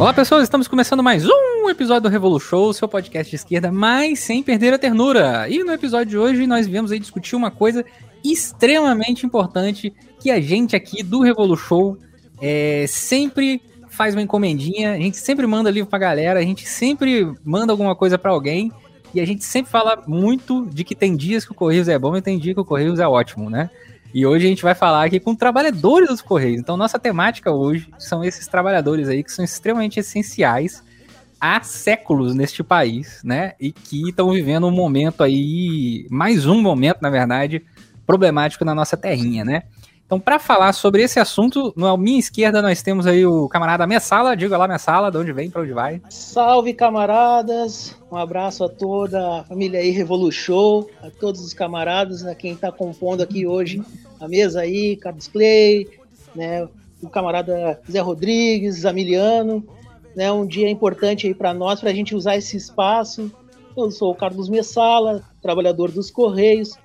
Olá pessoas, estamos começando mais um episódio do Revolu Show, seu podcast de esquerda, mas sem perder a ternura. E no episódio de hoje nós viemos aí discutir uma coisa extremamente importante que a gente aqui do Revolu Show é, sempre faz uma encomendinha, a gente sempre manda livro pra galera, a gente sempre manda alguma coisa para alguém e a gente sempre fala muito de que tem dias que o Correios é bom e tem dias que o Correios é ótimo, né? E hoje a gente vai falar aqui com trabalhadores dos Correios. Então, nossa temática hoje são esses trabalhadores aí que são extremamente essenciais há séculos neste país, né? E que estão vivendo um momento aí, mais um momento, na verdade, problemático na nossa terrinha, né? Então, para falar sobre esse assunto, na minha esquerda nós temos aí o camarada Messala. Diga lá, Messala, de onde vem, para onde vai? Salve, camaradas! Um abraço a toda a família aí Revolution, a todos os camaradas, a quem está compondo aqui hoje a mesa aí, Carlos Clay, né, o camarada Zé Rodrigues, Zamiliano. Né, um dia importante aí para nós, para a gente usar esse espaço. Eu sou o Carlos Messala, trabalhador dos Correios.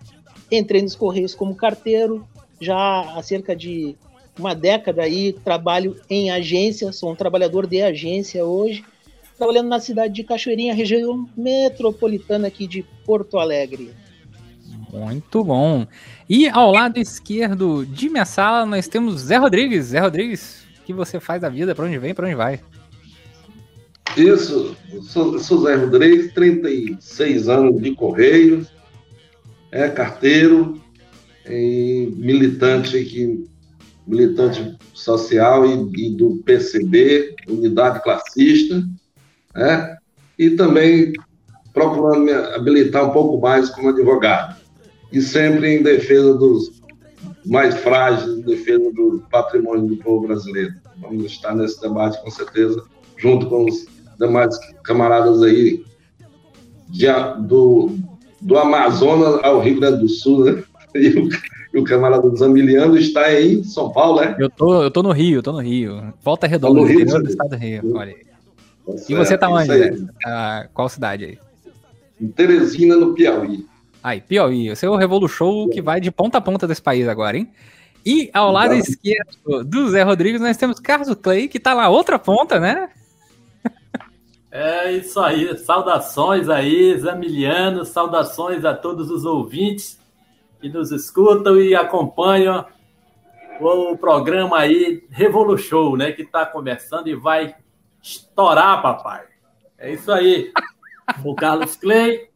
Entrei nos Correios como carteiro, já há cerca de uma década aí trabalho em agência, sou um trabalhador de agência hoje, trabalhando na cidade de Cachoeirinha, região metropolitana aqui de Porto Alegre. Muito bom. E ao lado esquerdo de minha sala nós temos Zé Rodrigues. Zé Rodrigues, o que você faz da vida? Para onde vem? Para onde vai? Isso, sou, sou Zé Rodrigues, 36 anos de Correio, é carteiro, e militante aqui, militante social e, e, do PCB, Unidade Classista, né? e também procurando me habilitar um pouco mais como advogado, e sempre em defesa dos mais frágeis, em defesa do patrimônio do povo brasileiro. Vamos estar nesse debate com certeza, junto com os demais camaradas aí de, do, do Amazonas ao Rio Grande do Sul, né? E o, e o camarada do Zamiliano está em São Paulo, né? Eu tô, eu tô no Rio, eu tô no Rio. Volta Redonda, no Rio, do estado do Rio. Olha aí. Tá e você tá onde? Né? Ah, qual cidade aí? Em Teresina, no Piauí. Aí, Piauí. Esse é o Revolu Show que vai de ponta a ponta desse país agora, hein? E ao lado Exato. esquerdo do Zé Rodrigues, nós temos Carlos Clay, que tá na outra ponta, né? É isso aí. Saudações aí, Zamiliano. Saudações a todos os ouvintes que nos escutam e acompanham o programa aí Revolution, né? Que está começando e vai estourar, papai. É isso aí. O Carlos Clay,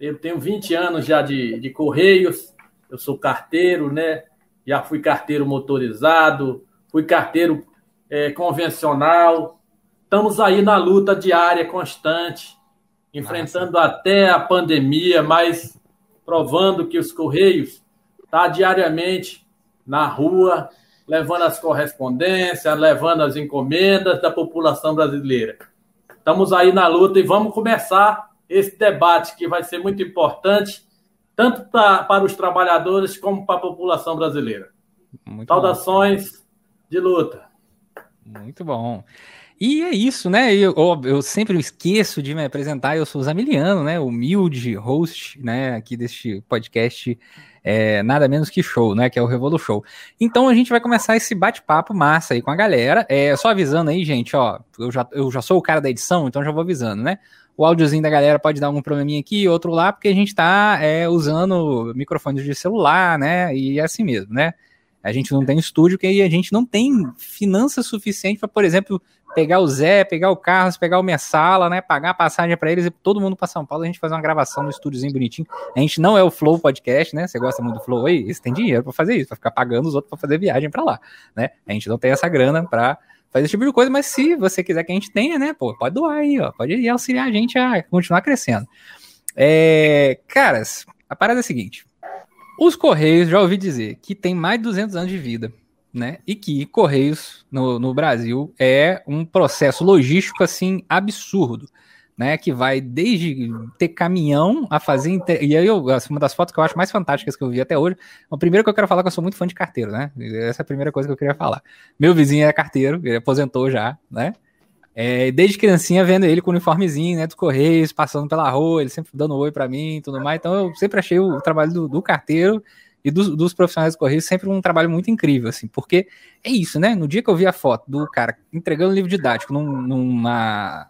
eu tenho 20 anos já de, de Correios, eu sou carteiro, né? Já fui carteiro motorizado, fui carteiro é, convencional. Estamos aí na luta diária, constante, enfrentando Nossa. até a pandemia, mas provando que os Correios tá diariamente na rua, levando as correspondências, levando as encomendas da população brasileira. Estamos aí na luta e vamos começar esse debate que vai ser muito importante, tanto pra, para os trabalhadores como para a população brasileira. Muito Saudações bom. de luta. Muito bom. E é isso, né? Eu, eu sempre esqueço de me apresentar. Eu sou o Zamiliano, né? Humilde host, né? Aqui deste podcast, é, nada menos que show, né? Que é o Revolu Show. Então a gente vai começar esse bate-papo massa aí com a galera. É, só avisando aí, gente, ó. Eu já, eu já sou o cara da edição, então já vou avisando, né? O áudiozinho da galera pode dar algum probleminha aqui, outro lá, porque a gente tá é, usando microfones de celular, né? E é assim mesmo, né? A gente não tem estúdio, que a gente não tem finança suficiente para, por exemplo, pegar o Zé, pegar o Carlos, pegar o Messala, né? Pagar a passagem para eles e todo mundo para São Paulo, a gente fazer uma gravação no estúdiozinho bonitinho. A gente não é o Flow Podcast, né? Você gosta muito do Flow aí? Você tem dinheiro para fazer isso, para ficar pagando os outros para fazer viagem para lá, né? A gente não tem essa grana para fazer esse tipo de coisa, mas se você quiser que a gente tenha, né? Pô, pode doar aí, ó. Pode auxiliar a gente a continuar crescendo. É, caras, a parada é a seguinte. Os Correios, já ouvi dizer, que tem mais de 200 anos de vida né? E que Correios no, no Brasil é um processo logístico assim absurdo. Né, que vai desde ter caminhão a fazer. Inter... E aí, eu, assim, uma das fotos que eu acho mais fantásticas que eu vi até hoje. A primeira que eu quero falar é que eu sou muito fã de carteiro, né? Essa é a primeira coisa que eu queria falar. Meu vizinho é carteiro, ele aposentou já, né? É, desde criancinha vendo ele com o uniformezinho, né, dos Correios, passando pela rua, ele sempre dando oi para mim e tudo mais. Então eu sempre achei o trabalho do, do carteiro e dos, dos profissionais do Correio sempre um trabalho muito incrível, assim, porque é isso, né? No dia que eu vi a foto do cara entregando livro didático num, numa,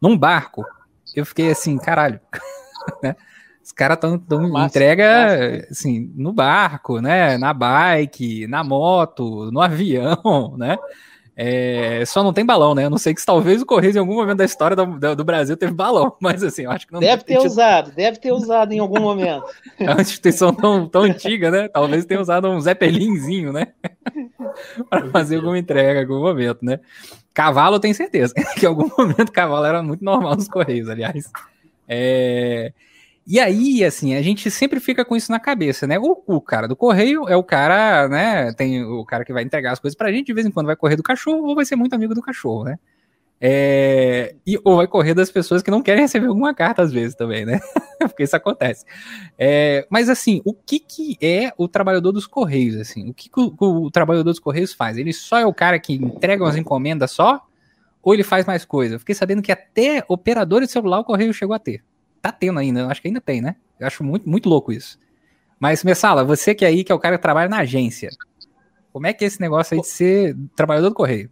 num barco, eu fiquei assim, caralho, né? Os caras estão entrega massa. assim no barco, né? Na bike, na moto, no avião, né? É, só não tem balão, né? Eu não sei que talvez o Correios em algum momento da história do, do, Brasil teve balão, mas assim, eu acho que não deve ter tido... usado, deve ter usado em algum momento. É uma instituição tão, tão antiga, né? Talvez tenha usado um Zeppelinzinho, né? para fazer alguma entrega em algum momento, né? Cavalo, tem certeza que em algum momento cavalo era muito normal nos Correios, aliás. É... E aí, assim, a gente sempre fica com isso na cabeça, né? O, o, cara do correio é o cara, né? Tem o cara que vai entregar as coisas pra gente, de vez em quando vai correr do cachorro, ou vai ser muito amigo do cachorro, né? É, e, ou vai correr das pessoas que não querem receber alguma carta, às vezes, também, né? Porque isso acontece. É, mas, assim, o que, que é o trabalhador dos Correios, assim? O que, que o, o, trabalhador dos Correios faz? Ele só é o cara que entrega umas encomendas só? Ou ele faz mais coisa? fiquei sabendo que até operador de celular o Correio chegou a ter tá tendo ainda, eu acho que ainda tem, né? Eu acho muito, muito louco isso. Mas, Messala, você que é aí, que é o cara que trabalha na agência, como é que é esse negócio aí de ser trabalhador do correio?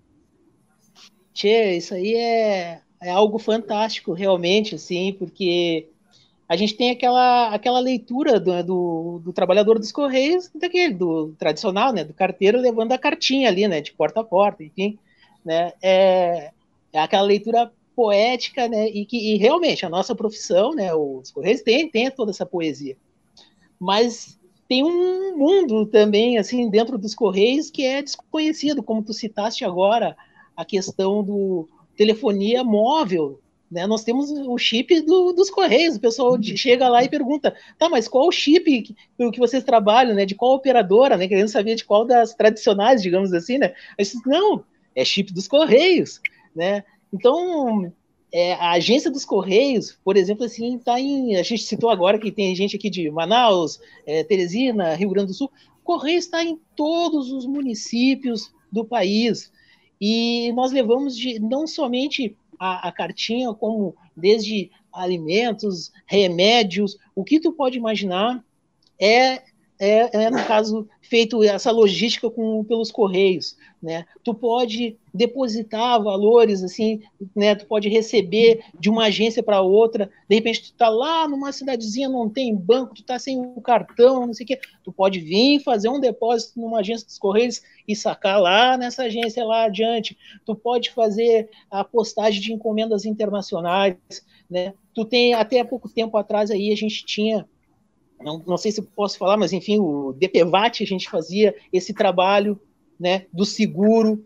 Tchê, isso aí é, é algo fantástico, realmente, assim, porque a gente tem aquela, aquela leitura do, do, do, trabalhador dos correios, daquele, do tradicional, né, do carteiro levando a cartinha ali, né, de porta a porta, enfim, né, é, é aquela leitura poética, né? E que e realmente a nossa profissão, né? Os Correios tem, tem toda essa poesia. Mas tem um mundo também, assim, dentro dos Correios que é desconhecido, como tu citaste agora, a questão do telefonia móvel, né? Nós temos o chip do, dos Correios, o pessoal uhum. chega lá e pergunta, tá, mas qual o chip que, que vocês trabalham, né? De qual operadora, né? Querendo saber de qual das tradicionais, digamos assim, né? Disse, não, é chip dos Correios, né? Então, é, a agência dos Correios, por exemplo, assim, está em. A gente citou agora que tem gente aqui de Manaus, é, Teresina, Rio Grande do Sul. O Correio está em todos os municípios do país. E nós levamos de não somente a, a cartinha, como desde alimentos, remédios, o que tu pode imaginar é é, é, no caso, feito essa logística com, pelos correios, né? Tu pode depositar valores, assim, né? Tu pode receber de uma agência para outra, de repente tu tá lá numa cidadezinha, não tem banco, tu tá sem o cartão, não sei o quê, tu pode vir fazer um depósito numa agência dos correios e sacar lá nessa agência lá adiante, tu pode fazer a postagem de encomendas internacionais, né? Tu tem, até pouco tempo atrás aí, a gente tinha não, não sei se posso falar, mas enfim, o DPVAT a gente fazia esse trabalho né, do seguro,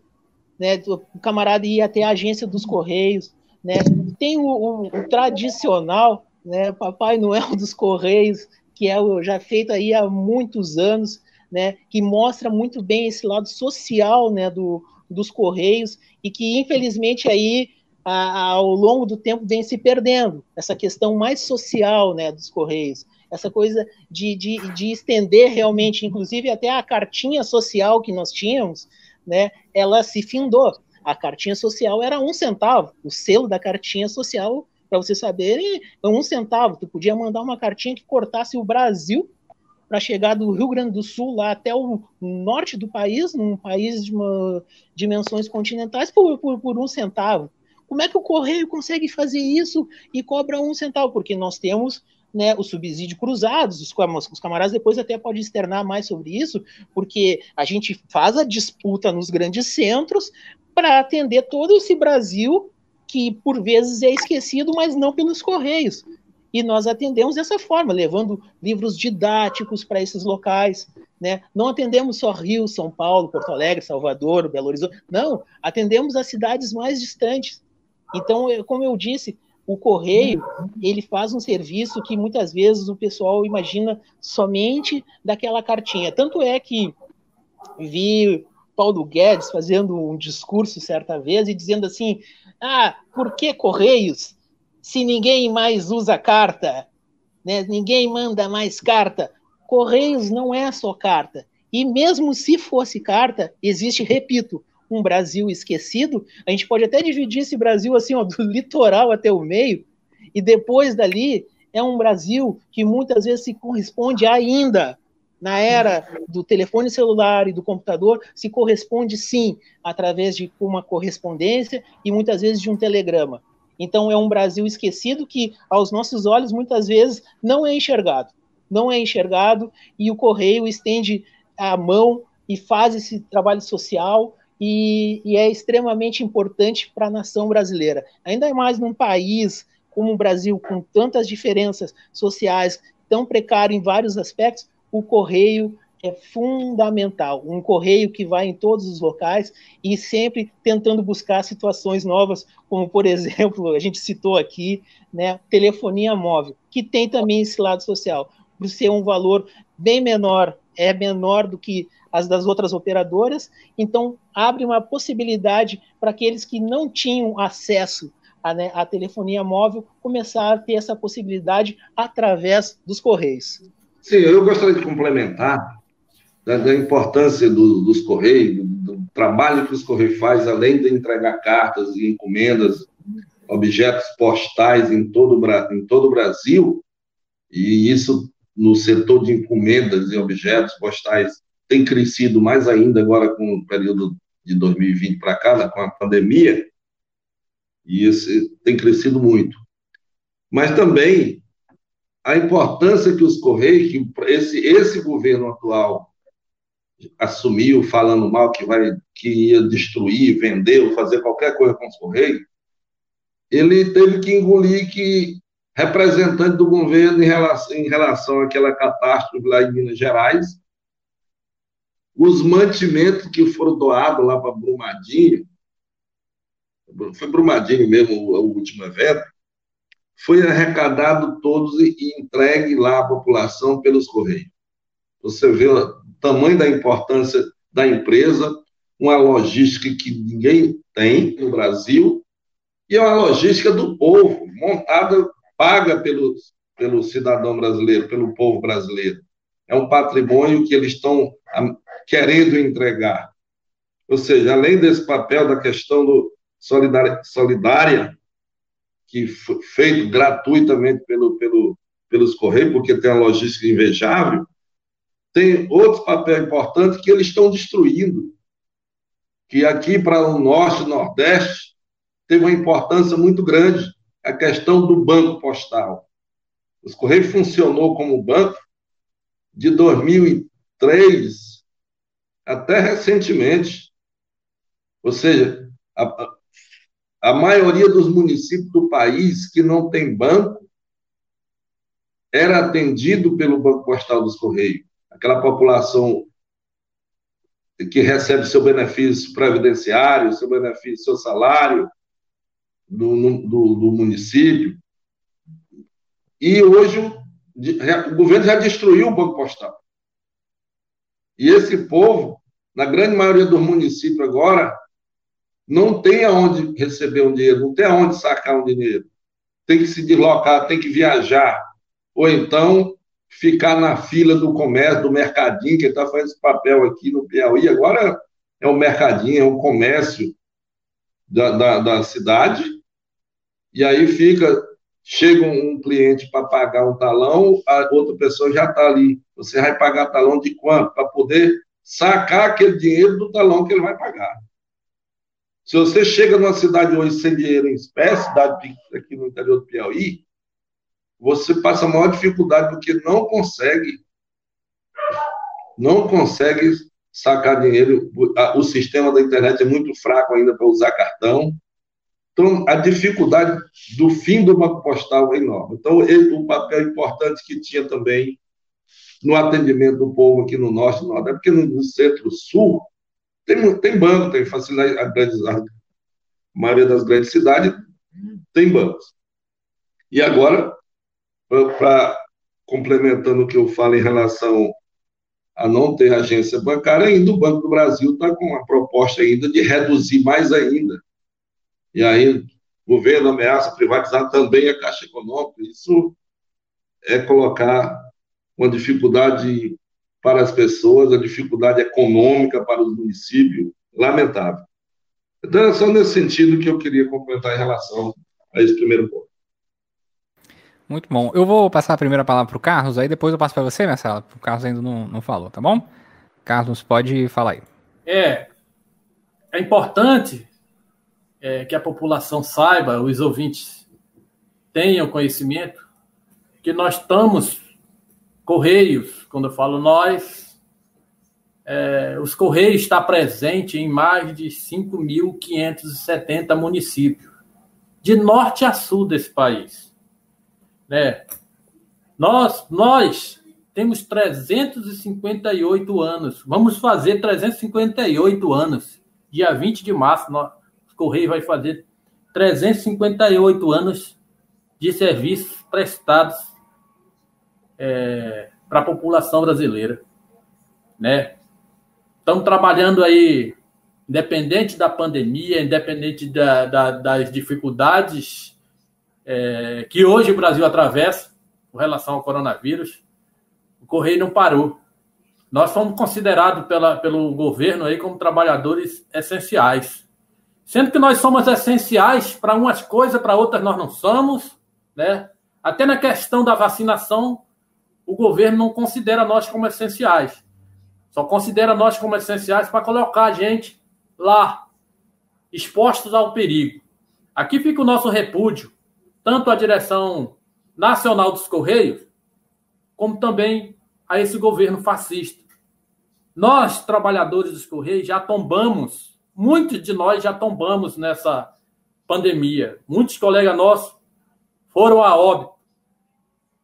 né, o camarada ia até a agência dos Correios, né, tem o, o, o tradicional, né, Papai Noel dos Correios, que é já feito aí há muitos anos, né, que mostra muito bem esse lado social, né, do, dos Correios, e que infelizmente aí ao longo do tempo vem se perdendo, essa questão mais social, né, dos Correios essa coisa de, de, de estender realmente, inclusive até a cartinha social que nós tínhamos, né, ela se findou. A cartinha social era um centavo, o selo da cartinha social, para vocês saberem, é um centavo. Tu podia mandar uma cartinha que cortasse o Brasil para chegar do Rio Grande do Sul lá até o norte do país, num país de uma, dimensões continentais, por, por, por um centavo. Como é que o correio consegue fazer isso e cobra um centavo? Porque nós temos né, o subsídio cruzados, os, os camaradas depois até podem externar mais sobre isso, porque a gente faz a disputa nos grandes centros para atender todo esse Brasil que por vezes é esquecido, mas não pelos correios. E nós atendemos dessa forma, levando livros didáticos para esses locais. Né? Não atendemos só Rio, São Paulo, Porto Alegre, Salvador, Belo Horizonte. Não, atendemos as cidades mais distantes. Então, como eu disse, o correio ele faz um serviço que muitas vezes o pessoal imagina somente daquela cartinha. Tanto é que vi Paulo Guedes fazendo um discurso certa vez e dizendo assim: ah, por que correios se ninguém mais usa carta? Né? Ninguém manda mais carta. Correios não é só carta. E mesmo se fosse carta, existe, repito, um Brasil esquecido, a gente pode até dividir esse Brasil assim, ó, do litoral até o meio, e depois dali é um Brasil que muitas vezes se corresponde ainda Na era do telefone celular e do computador, se corresponde sim através de uma correspondência e muitas vezes de um telegrama. Então é um Brasil esquecido que, aos nossos olhos, muitas vezes não é enxergado. Não é enxergado e o correio estende a mão e faz esse trabalho social e, e é extremamente importante para a nação brasileira. Ainda mais num país como o Brasil, com tantas diferenças sociais, tão precário em vários aspectos, o correio é fundamental. Um correio que vai em todos os locais e sempre tentando buscar situações novas, como, por exemplo, a gente citou aqui, né, telefonia móvel, que tem também esse lado social, por ser um valor bem menor, é menor do que as das outras operadoras, então abre uma possibilidade para aqueles que não tinham acesso à, né, telefonia móvel começar a ter essa possibilidade através dos correios. Sim, eu gostaria de complementar da, da importância do, dos Correios, do, do, trabalho que os Correios fazem, além de entregar cartas e encomendas, objetos postais em todo, em todo o Brasil, e isso no setor de encomendas e objetos postais tem crescido mais ainda agora com o período de 2020 para cá, com a pandemia, e esse tem crescido muito. Mas também a importância que os Correios, que esse, esse governo atual assumiu falando mal que vai que ia destruir, vender ou fazer qualquer coisa com os Correios, ele teve que engolir que representante do governo em relação, em relação àquela catástrofe lá em Minas Gerais, os mantimentos que foram doados lá para Brumadinho, foi Brumadinho mesmo o, o último evento, foi arrecadado todos e, entregue lá à população pelos Correios. Você vê tamanho da importância da empresa, uma logística que ninguém tem no Brasil, e é uma logística do povo, montada, paga pelo, pelo cidadão brasileiro, pelo povo brasileiro. É um patrimônio que eles estão querendo entregar. Ou seja, além desse papel da questão do solidária, que foi feito gratuitamente pelo, pelo, pelos Correios, porque tem uma logística invejável, tem outro papel importante que eles estão destruindo, que aqui para o norte e nordeste teve uma importância muito grande, a questão do banco postal. Os Correios funcionou como banco de 2003 até recentemente. Ou seja, a, a maioria dos municípios do país que não tem banco era atendido pelo Banco Postal dos Correios aquela população que recebe seu benefício previdenciário, seu benefício, seu salário do, do, do município. E hoje o governo já destruiu o Banco Postal. E esse povo, na grande maioria dos municípios agora, não tem aonde receber um dinheiro, não tem aonde sacar um dinheiro. Tem que se deslocar, tem que viajar. Ou então ficar na fila do comércio, do mercadinho, que está fazendo esse papel aqui no Piauí. Agora é um mercadinho, é um comércio da, da, da cidade. E aí fica, chega um cliente para pagar um talão, a outra pessoa já está ali. Você vai pagar talão de quanto? Para poder sacar aquele dinheiro do talão que ele vai pagar. Se você chega numa cidade hoje sem dinheiro em espécie, cidade aqui no interior do Piauí, você passa maior dificuldade porque não consegue não consegue sacar dinheiro. O sistema da internet é muito fraco ainda para usar cartão. Então, a dificuldade do fim do Banco Postal é enorme. Então, ele, o papel importante que tinha também no atendimento do povo aqui no Norte no Nordeste, porque no Centro-Sul tem, tem banco, tem facilidade, a, grande, a maioria das grandes cidades tem bancos. E agora para complementando o que eu falo em relação a não ter agência bancária, ainda o Banco do Brasil está com uma proposta ainda de reduzir mais ainda. E aí o governo ameaça privatizar também a Caixa Econômica. Isso é colocar uma dificuldade para as pessoas, a dificuldade econômica para os municípios, lamentável. Então, é só nesse sentido que eu queria complementar em relação a esse primeiro ponto. Muito bom. Eu vou passar a primeira palavra para o Carlos, aí depois eu passo para você, Marcelo. O Carlos ainda não, não falou, tá bom? Carlos, pode falar aí. É, é importante é, que a população saiba, os ouvintes tenham conhecimento, que nós estamos, Correios, quando eu falo nós, é, os Correios está presente em mais de 5.570 municípios, de norte a sul desse país. Né? Nós, nós temos 358 anos. Vamos fazer 358 anos. Dia 20 de março, nós, Correio vai fazer 358 anos de serviços prestados é, para a população brasileira. Né? Estamos trabalhando aí, independente da pandemia, independente da, da, das dificuldades é, que hoje o Brasil atravessa com relação ao coronavírus, o Correio não parou. Nós fomos considerados pela, pelo governo aí como trabalhadores essenciais. Sendo que nós somos essenciais para umas coisas, para outras nós não somos, né? Até na questão da vacinação, o governo não considera nós como essenciais. Só considera nós como essenciais para colocar a gente lá, expostos ao perigo. Aqui fica o nosso repúdio tanto à direção nacional dos Correios, como também a esse governo fascista. Nós, trabalhadores dos Correios, já tombamos, muitos de nós já tombamos nessa pandemia. Muitos colegas nossos foram a óbito.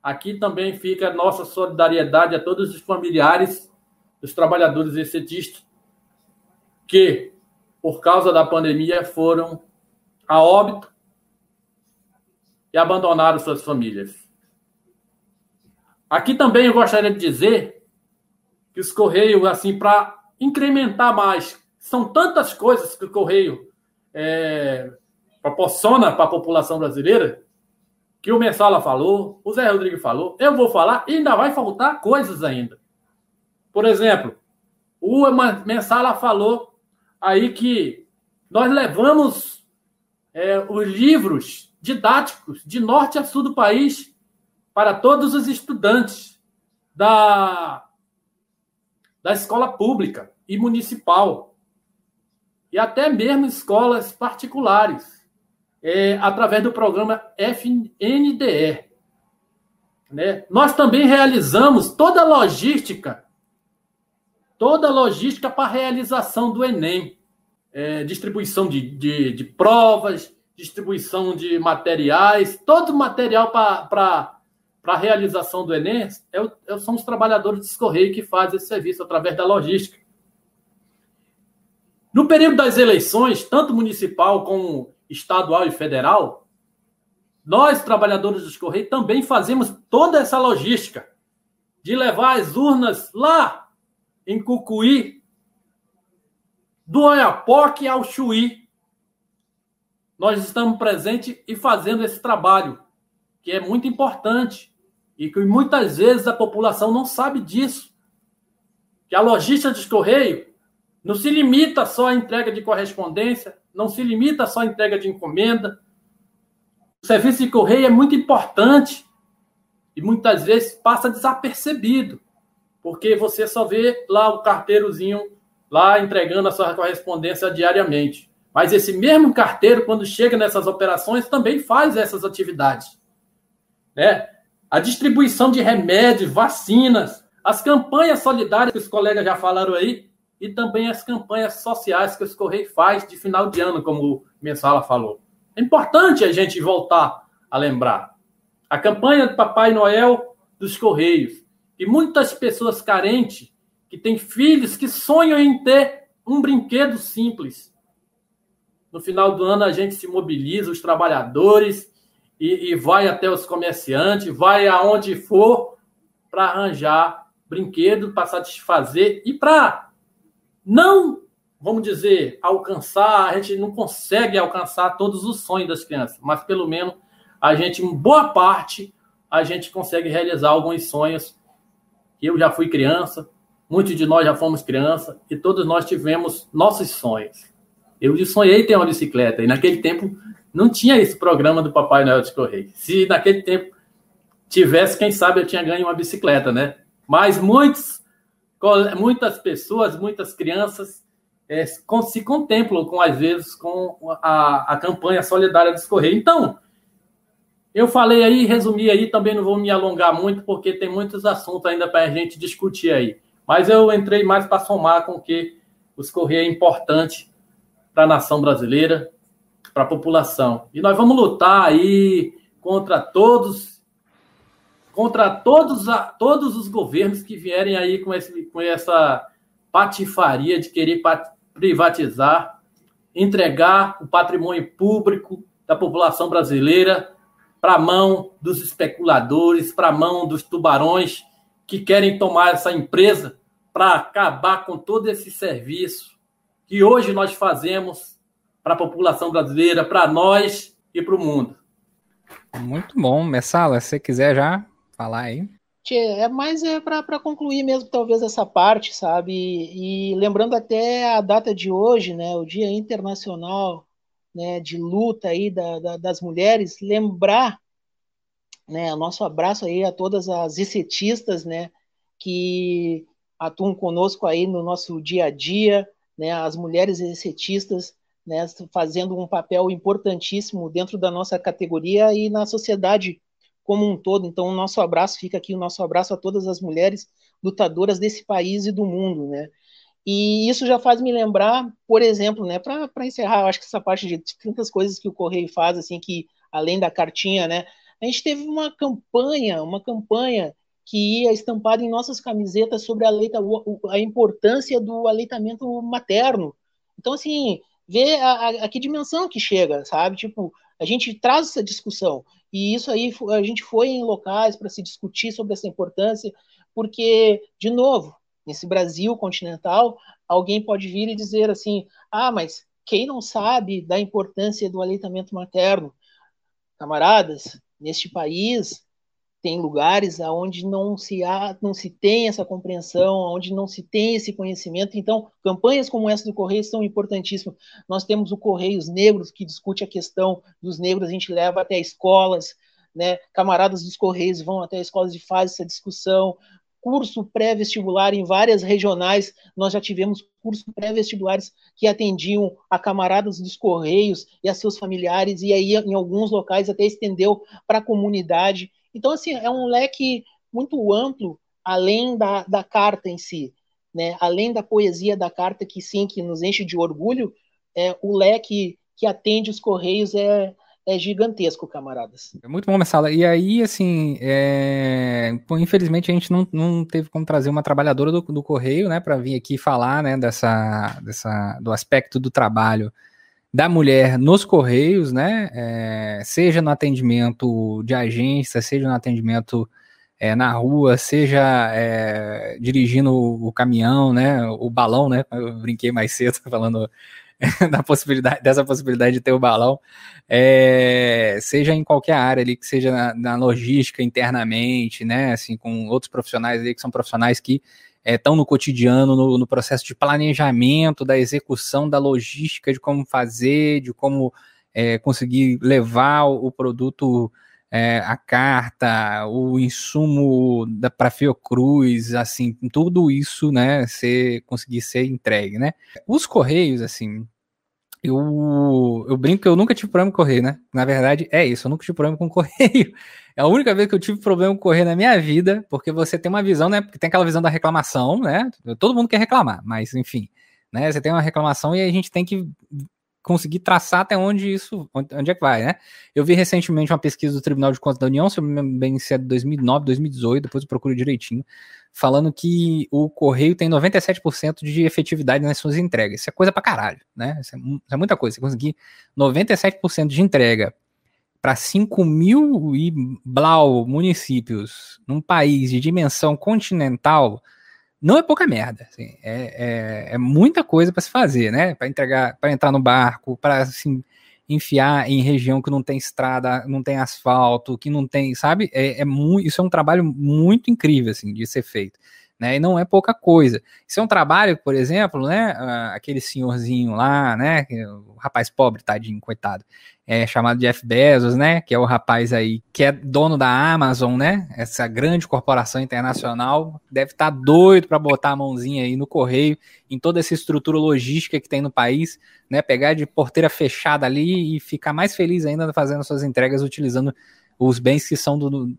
Aqui também fica a nossa solidariedade a todos os familiares dos trabalhadores excetistas que, por causa da pandemia, foram a óbito e abandonaram suas famílias. Aqui também eu gostaria de dizer que os Correios, assim, para incrementar mais, são tantas coisas que o Correio é, proporciona para a população brasileira, que o Mensala falou, o Zé Rodrigues falou, eu vou falar e ainda vai faltar coisas ainda. Por exemplo, o Mensala falou aí que nós levamos é, os livros didáticos de norte a sul do país para todos os estudantes da, da escola pública e municipal e até mesmo escolas particulares, é, através do programa FNDE. Né? Nós também realizamos toda a logística, toda a logística para a realização do Enem, é, distribuição de, de, de provas, distribuição de materiais, todo o material para a realização do Enem é, é, são os trabalhadores dos Correios que fazem esse serviço através da logística. No período das eleições, tanto municipal como estadual e federal, nós, trabalhadores dos Correios, também fazemos toda essa logística de levar as urnas lá em Cucuí, do Oiapoque ao Chuí, nós estamos presentes e fazendo esse trabalho, que é muito importante e que muitas vezes a população não sabe disso. Que a logística de correio não se limita só à entrega de correspondência, não se limita só à entrega de encomenda. O serviço de correio é muito importante e muitas vezes passa desapercebido, porque você só vê lá o carteirozinho lá entregando a sua correspondência diariamente. Mas esse mesmo carteiro, quando chega nessas operações, também faz essas atividades. Né? A distribuição de remédios, vacinas, as campanhas solidárias que os colegas já falaram aí, e também as campanhas sociais que os Correios faz de final de ano, como o Mensala falou. É importante a gente voltar a lembrar. A campanha do Papai Noel dos Correios. E muitas pessoas carentes, que têm filhos que sonham em ter um brinquedo simples no final do ano a gente se mobiliza, os trabalhadores, e, e vai até os comerciantes, vai aonde for para arranjar brinquedo, para satisfazer e para não, vamos dizer, alcançar, a gente não consegue alcançar todos os sonhos das crianças, mas pelo menos a gente, em boa parte, a gente consegue realizar alguns sonhos. Eu já fui criança, muitos de nós já fomos criança e todos nós tivemos nossos sonhos. Eu sonhei ter uma bicicleta. E naquele tempo não tinha esse programa do Papai Noel de Correio. Se naquele tempo tivesse, quem sabe eu tinha ganho uma bicicleta, né? Mas muitos, muitas pessoas, muitas crianças é, se contemplam com, às vezes, com a, a campanha solidária dos Correios. Então, eu falei aí, resumi aí, também não vou me alongar muito, porque tem muitos assuntos ainda para a gente discutir aí. Mas eu entrei mais para somar com que os Correios é importante para a nação brasileira, para a população. E nós vamos lutar aí contra todos contra todos, a, todos os governos que vierem aí com, esse, com essa patifaria de querer privatizar, entregar o patrimônio público da população brasileira para a mão dos especuladores, para a mão dos tubarões que querem tomar essa empresa para acabar com todo esse serviço que hoje nós fazemos para a população brasileira, para nós e para o mundo. Muito bom, Messala, se você quiser já falar aí. É mais é para concluir mesmo, talvez, essa parte, sabe? E, e, lembrando até a data de hoje, né? O Dia Internacional né, de Luta aí da, da, das Mulheres, lembrar, né? Nosso abraço aí a todas as ICETistas, né? Que atuam conosco aí no nosso dia a dia, né? As mulheres ICETistas, né? Fazendo um papel importantíssimo dentro da nossa categoria e na sociedade como um todo. Então, o nosso abraço fica aqui, o nosso abraço a todas as mulheres lutadoras desse país e do mundo, né? E isso já faz me lembrar, por exemplo, né, para encerrar, eu acho que essa parte de tantas coisas que o Correio faz, assim, que além da cartinha, né, a gente teve uma campanha, uma campanha que ia estampada em nossas camisetas sobre a, leita, a importância do aleitamento materno. Então, assim, vê a, a, a que dimensão que chega, sabe? Tipo, a gente traz essa discussão. E isso aí a gente foi em locais para se discutir sobre essa importância, porque, de novo, nesse Brasil continental, alguém pode vir e dizer assim: ah, mas quem não sabe da importância do aleitamento materno? Camaradas, neste país, tem lugares onde não se há, não se tem essa compreensão, onde não se tem esse conhecimento. Então, campanhas como essa do Correio são importantíssimas. Nós temos o Correios Negros que discute a questão dos negros, a gente leva até escolas, né? Camaradas dos Correios vão até escolas e fazem essa discussão. Curso pré-vestibular em várias regionais, nós já tivemos cursos pré-vestibulares que atendiam a camaradas dos Correios e a seus familiares, e aí em alguns locais até estendeu para a comunidade. Então, assim, é um leque muito amplo, além da, da carta em si, né? além da poesia da carta, que sim, que nos enche de orgulho, é, o leque que atende os Correios é, é gigantesco, camaradas. É muito bom, Messala. E aí, assim, é... Infelizmente a gente não, não teve como trazer uma trabalhadora do, do Correio, né, para vir aqui falar, né, dessa, dessa, do aspecto do trabalho da mulher nos Correios, né? É, seja no atendimento de agência, seja no atendimento é, na rua, seja é, dirigindo o, caminhão, né? O balão, né? Eu brinquei mais cedo falando da possibilidade, dessa possibilidade de ter o balão, é, seja em qualquer área ali, que seja na, na, logística internamente, né? Assim, com outros profissionais ali que são profissionais que estão é, no cotidiano, no, no, processo de planejamento, da execução, da logística, de como fazer, de como é, conseguir levar o, produto, é, a carta, o insumo para Fiocruz, assim, tudo isso, né, ser, conseguir ser entregue, né. Os Correios, assim, eu, eu brinco que eu nunca tive problema com correio, né? Na verdade, é isso, eu nunca tive problema com correio. É a única vez que eu tive problema com correio na minha vida, porque você tem uma visão, né? Porque tem aquela visão da reclamação, né? Todo mundo quer reclamar, mas enfim, né? Você tem uma reclamação e a gente tem que conseguir traçar até onde isso, onde é que vai, né? Eu vi recentemente uma pesquisa do Tribunal de Contas da União, se eu me bem se é de 2009, 2018, depois eu procuro direitinho, falando que o correio tem 97% de efetividade nas suas entregas. Isso é coisa pra caralho, né? Isso é, isso é muita coisa. Você conseguir 97% de entrega para 5 mil e blau municípios num país de dimensão continental não é pouca merda. Assim, é, é, é, muita coisa para se fazer, né? Para entregar, para entrar no barco, para assim, enfiar em região que não tem estrada, não tem asfalto, que não tem, sabe? É, é muito, isso é um trabalho muito incrível assim de ser feito. Né? E não é pouca coisa. Isso é um trabalho, por exemplo, né? Aquele senhorzinho lá, né? O rapaz pobre, tadinho, coitado. É chamado Jeff Bezos, né? Que é o rapaz aí que é dono da Amazon, né? Essa grande corporação internacional deve estar tá doido para botar a mãozinha aí no correio, em toda essa estrutura logística que tem no país, né? Pegar de porteira fechada ali e ficar mais feliz ainda fazendo suas entregas utilizando os bens que são do,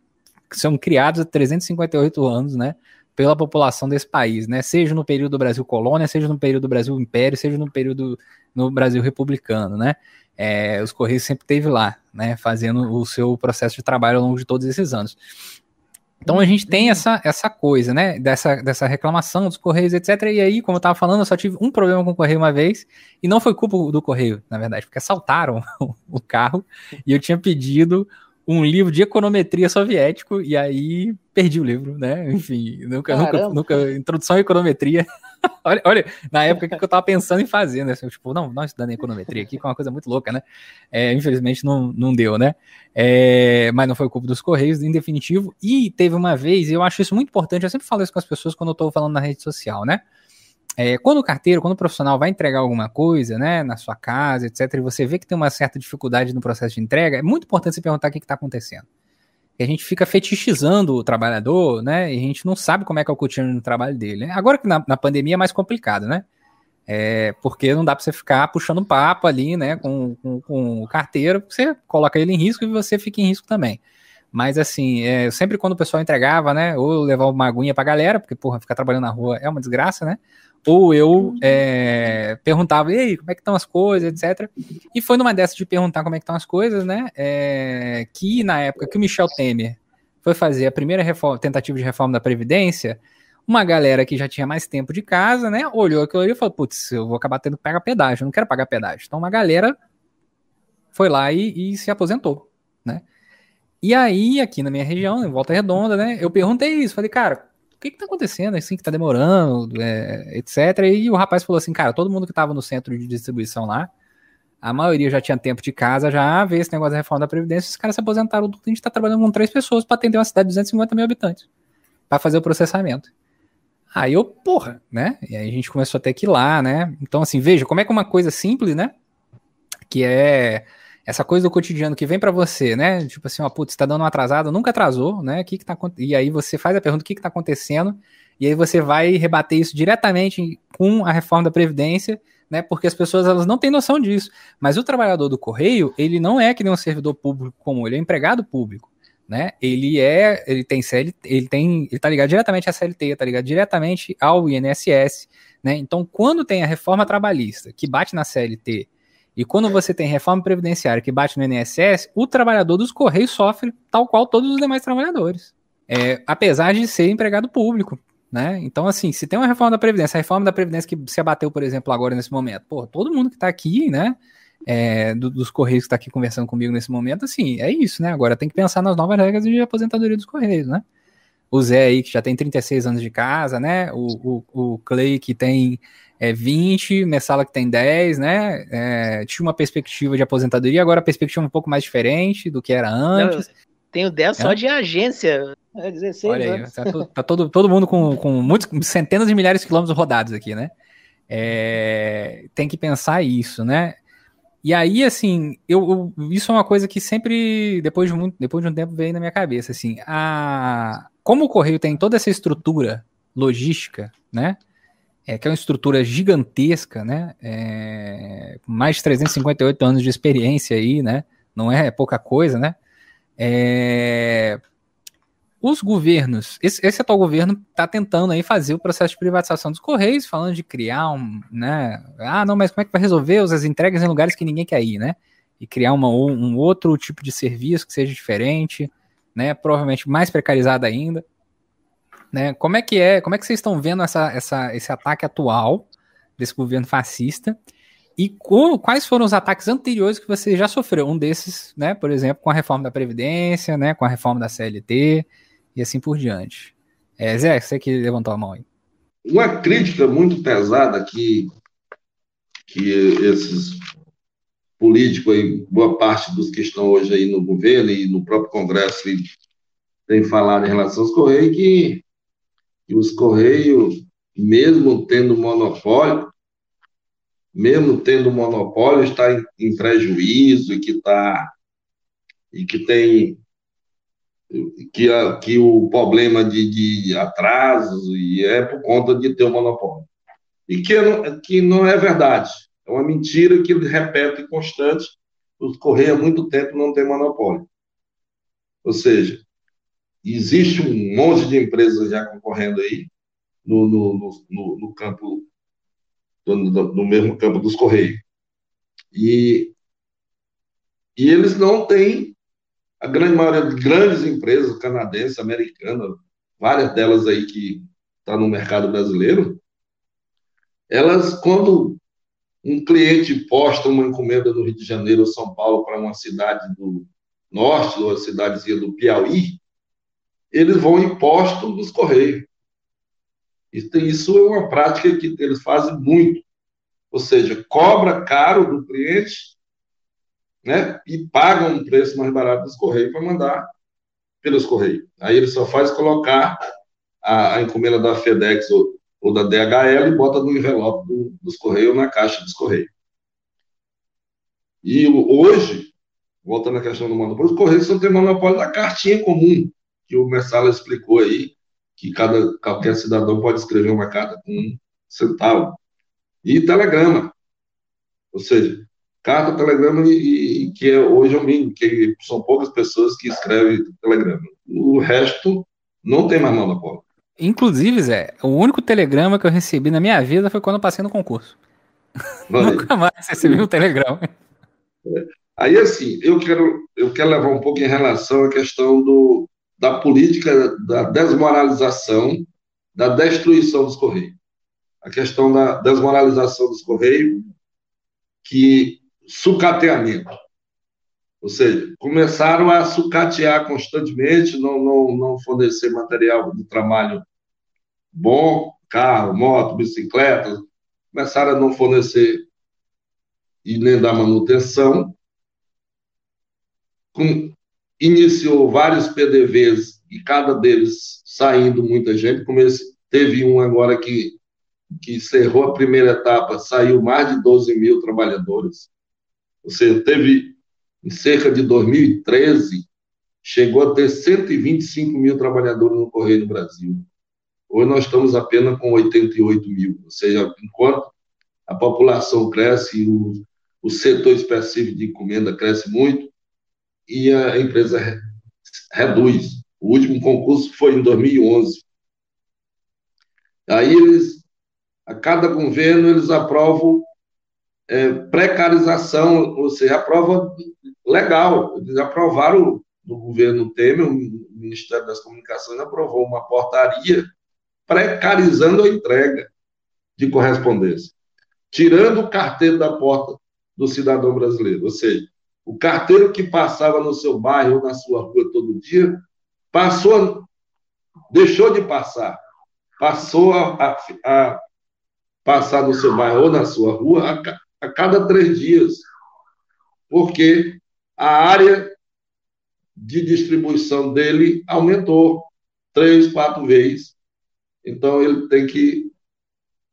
que são criados há 358 anos, né? Pela população desse país, né? Seja no período do Brasil colônia, seja no período do Brasil império, seja no período no Brasil republicano, né? É, os Correios sempre teve lá, né? Fazendo o seu processo de trabalho ao longo de todos esses anos. Então a gente tem essa, essa coisa, né? Dessa, dessa reclamação dos Correios, etc. E aí, como eu tava falando, eu só tive um problema com o Correio uma vez, e não foi culpa do Correio, na verdade, porque assaltaram o carro e eu tinha pedido um livro de econometria soviético, e aí perdi o livro, né? Enfim, nunca, nunca, nunca, introdução à econometria. olha, olha, na época que eu tava pensando em fazer, né? Tipo, não, nós estudando econometria aqui, que é uma coisa muito louca, né? É, infelizmente não, não deu, né? É, mas não foi culpa dos Correios, em definitivo. E teve uma vez, e eu acho isso muito importante, eu sempre falo isso com as pessoas quando eu tô falando na rede social, né? É, quando o carteiro, quando o profissional vai entregar alguma coisa, né, na sua casa, etc., e você vê que tem uma certa dificuldade no processo de entrega, é muito importante você perguntar o que está acontecendo. E a gente fica fetichizando o trabalhador, né, e a gente não sabe como é que é o cotidiano do trabalho dele. Né? Agora que na, na, pandemia é mais complicado, né, é, porque não dá para você ficar puxando papo ali, né, com, com, com o carteiro, você coloca ele em risco e você fica em risco também. Mas assim, é, sempre quando o pessoal entregava, né, ou levava uma aguinha pra galera, porque, porra, ficar trabalhando na rua é uma desgraça, né? Ou eu uhum. é, perguntava, e aí, como é que estão as coisas, etc. E foi numa dessas de perguntar como é que estão as coisas, né? É, que na época que o Michel Temer foi fazer a primeira reforma, tentativa de reforma da Previdência, uma galera que já tinha mais tempo de casa, né? Olhou aquilo ali e falou: putz, eu vou acabar tendo que pagar pedágio, eu não quero pagar pedágio. Então uma galera foi lá e, e se aposentou, né? E aí, aqui na minha região, em Volta Redonda, né? Eu perguntei isso, falei, cara, que que tá acontecendo, assim, que tá demorando, é, etc. E o rapaz falou assim, cara, todo mundo que tava no centro de distribuição lá, a maioria já tinha tempo de casa, já vê esse negócio da reforma da Previdência, os caras se aposentaram a gente tá trabalhando com três pessoas para atender uma cidade de 250 mil habitantes, para fazer o processamento. Aí eu, porra, né? E aí a gente começou a ter que ir lá, né? Então, assim, veja como é que uma coisa simples, né? Que é essa coisa do cotidiano que vem para você, né? Tipo assim, ó, putz, tá dando uma atrasada, nunca atrasou, né? Que que tá, e aí você faz a pergunta, o que que tá acontecendo? E aí você vai rebater isso diretamente com a reforma da Previdência, né? Porque as pessoas elas não têm noção disso. Mas o trabalhador do correio, ele não é que nem um servidor público comum, ele é empregado público. Né? Ele é, ele tem CLT, ele tem, ele tá ligado diretamente à CLT, tá ligado diretamente ao INSS, né? Então, quando tem a reforma trabalhista que bate na CLT e quando você tem reforma previdenciária que bate no INSS, o trabalhador dos Correios sofre tal qual todos os demais trabalhadores. É, apesar de ser empregado público. Né? Então, assim, se tem uma reforma da Previdência, a reforma da Previdência que se abateu, por exemplo, agora nesse momento, pô, todo mundo que está aqui, né, é, do, dos Correios que está aqui conversando comigo nesse momento, assim, é isso, né? Agora tem que pensar nas novas regras de aposentadoria dos Correios, né? O Zé aí, que já tem 36 anos de casa, né? O, o, o Clay, que tem é 20, Messala que tem 10, né? É, tinha uma perspectiva de aposentadoria, agora a perspectiva é um pouco mais diferente do que era antes. Não, tenho 10 é. só de agência. É 16 Olha anos. aí, tá, tá, todo, todo mundo com, com muitos, centenas de milhares de quilômetros rodados aqui, né? É, tem que pensar isso, né? E aí, assim, eu, eu, isso é uma coisa que sempre, depois de, muito, depois de um tempo, veio na minha cabeça, assim, a, como o Correio tem toda essa estrutura logística, né? É, que é uma estrutura gigantesca, né? É, mais de 358 anos de experiência aí, né? Não é pouca coisa, né? É, os governos, esse, esse, atual governo está tentando aí fazer o processo de privatização dos Correios, falando de criar um, né? Ah, não, mas como é que vai resolver as entregas em lugares que ninguém quer ir, né? E criar uma, um outro tipo de serviço que seja diferente, né? Provavelmente mais precarizado ainda. Né? Como é que é? Como é que vocês estão vendo essa, essa, esse ataque atual desse governo fascista? E quais foram os ataques anteriores que você já sofreu? Um desses, né, por exemplo, com a reforma da Previdência, né, com a reforma da CLT e assim por diante. É, Zé, você que levantou a mão aí. Uma crítica muito pesada que, que esses políticos aí, boa parte dos que estão hoje aí no governo e no próprio Congresso tem falado em relação aos Correios, que que os Correios, mesmo tendo monopólio, mesmo tendo monopólio, está em, em prejuízo e que está e que tem que, que o problema de, de atrasos e é por conta de ter o monopólio. E que, que não é verdade. É uma mentira que repete constante. Os Correios há muito tempo não tem monopólio. Ou seja, existe um monte de empresas já concorrendo aí no, no, no, no campo, no, mesmo campo dos Correios. E, e eles não têm, a grande maioria de grandes empresas canadenses, americanas, várias delas aí que estão tá no mercado brasileiro, elas, quando um cliente posta uma encomenda no Rio de Janeiro ou São Paulo para uma cidade do norte, ou a cidadezinha do Piauí, eles vão imposto dos Correios. Isso é uma prática que eles fazem muito. Ou seja, cobra caro do cliente né, e pagam um preço mais barato dos Correios para mandar pelos Correios. Aí ele só faz colocar a, a encomenda da FedEx ou, ou, da DHL e bota no envelope do, dos Correios na caixa dos Correios. E hoje, voltando à questão do monopólio, os Correios não têm monopólio da cartinha comum, que o Messala explicou aí, que cada, qualquer cidadão pode escrever uma carta com um centavo. E telegrama. Ou seja, carta, telegrama, e, e que é, hoje é o mínimo, que são poucas pessoas que escrevem telegrama. O resto não tem mais monopólio. Inclusive, Zé, o único telegrama que eu recebi na minha vida foi quando eu passei no concurso. Nunca mais recebi um telegrama. É. Aí, assim, eu quero, eu quero levar um pouco em relação à questão do, da política da desmoralização, da destruição dos Correios. A questão da desmoralização dos Correios, que sucateamento. Ou seja, começaram a sucatear constantemente, não, não, não fornecer material de trabalho bom, carro, moto, bicicleta, começaram a não fornecer e nem dar manutenção. Com, iniciou vários PDVs e cada deles saindo muita gente, como esse, teve um agora que, que encerrou a primeira etapa, saiu mais de 12 mil trabalhadores. Ou seja, teve em cerca de 2013, chegou a ter 125 mil trabalhadores no Correio do Brasil. Hoje nós estamos apenas com 88 mil. Ou seja, enquanto a população cresce, o, o setor específico de encomenda cresce muito, e a empresa reduz. O último concurso foi em 2011. Aí eles, a cada governo, eles aprovam é, precarização, ou seja, aprova legal. Eles aprovaram no governo Temer, o Ministério das Comunicações aprovou uma portaria precarizando a entrega de correspondência, tirando o carteiro da porta do cidadão brasileiro. Ou seja, o carteiro que passava no seu bairro ou na sua rua todo dia, passou, deixou de passar, passou a, a, a passar no seu bairro ou na sua rua a, a cada três dias, porque a área de distribuição dele aumentou três, quatro vezes. Então ele tem que,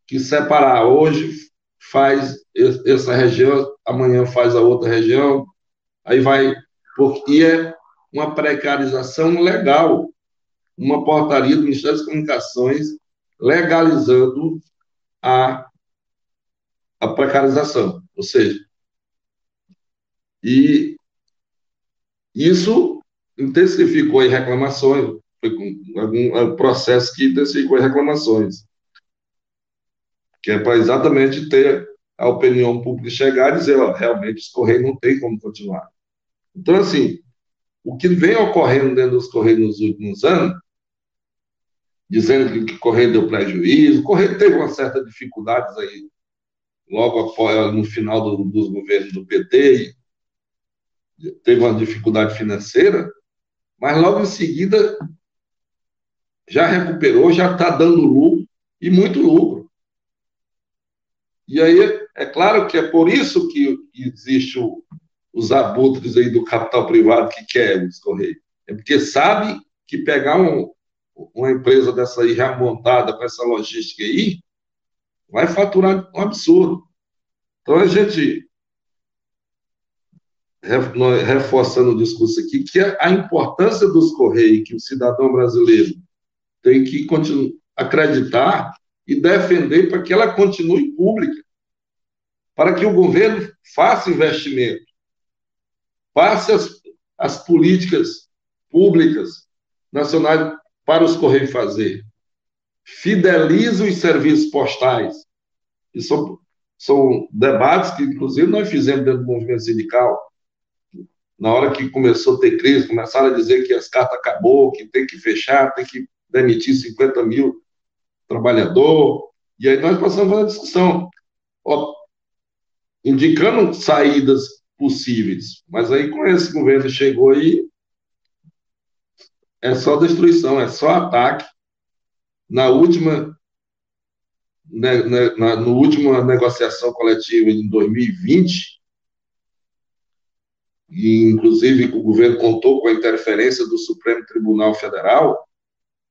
que separar. Hoje faz essa região, amanhã faz a outra região, Aí vai, porque é uma precarização legal, uma portaria do Ministério das Comunicações legalizando a, a precarização. Ou seja, e isso intensificou em reclamações, foi algum é processo que intensificou em reclamações, que é para exatamente ter a opinião pública chegar e dizer, ó, realmente os Correios não tem como continuar. Então, assim, o que vem ocorrendo dentro dos Correios nos últimos anos, dizendo que, o Correio deu prejuízo, o Correio teve uma certa dificuldades aí, logo após, no final do, dos governos do PT, teve uma dificuldade financeira, mas logo em seguida já recuperou, já está dando lucro, e muito lucro. E aí, é claro que é por isso que existe o, os abutres aí do capital privado que quer os Correios. É porque sabe que pegar um, uma empresa dessa aí já montada com essa logística aí, vai faturar um absurdo. Então a gente reforçando o discurso aqui, que a importância dos Correios, que o cidadão brasileiro tem que acreditar e defender para que ela continue pública, para que o governo faça investimento, faça as, as políticas públicas nacionais para os Correios fazer, fidelize os serviços postais, que são, são debates que, inclusive, nós fizemos dentro do movimento sindical, na hora que começou a ter crise, começaram a dizer que as cartas acabou, que tem que fechar, tem que demitir 50 mil trabalhadores. E aí nós passamos uma discussão, ó, indicando saídas possíveis. Mas aí, com esse governo chegou aí, é só destruição, é só ataque. Na última, né, né, na no última negociação coletiva em 2020, e inclusive o governo contou com a interferência do Supremo Tribunal Federal,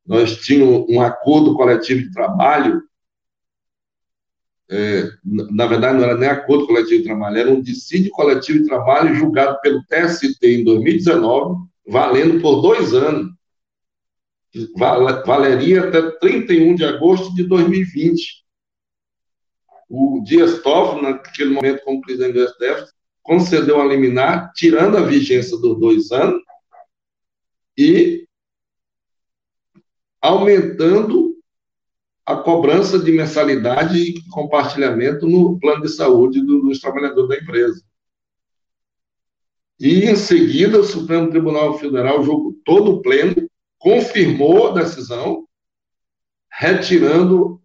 nós tínhamos um acordo coletivo de trabalho, é, na verdade não era nem acordo coletivo de trabalho, era um dissídio coletivo de trabalho julgado pelo TST em 2019, valendo por dois anos, valeria até 31 de agosto de 2020. O Dias Toffoli, naquele momento como presidente do STF, concedeu a liminar, tirando a vigência dos dois anos e aumentando a cobrança de mensalidade e compartilhamento no plano de saúde dos trabalhadores da empresa. E, em seguida, o Supremo Tribunal Federal, jogo todo pleno, confirmou a decisão, retirando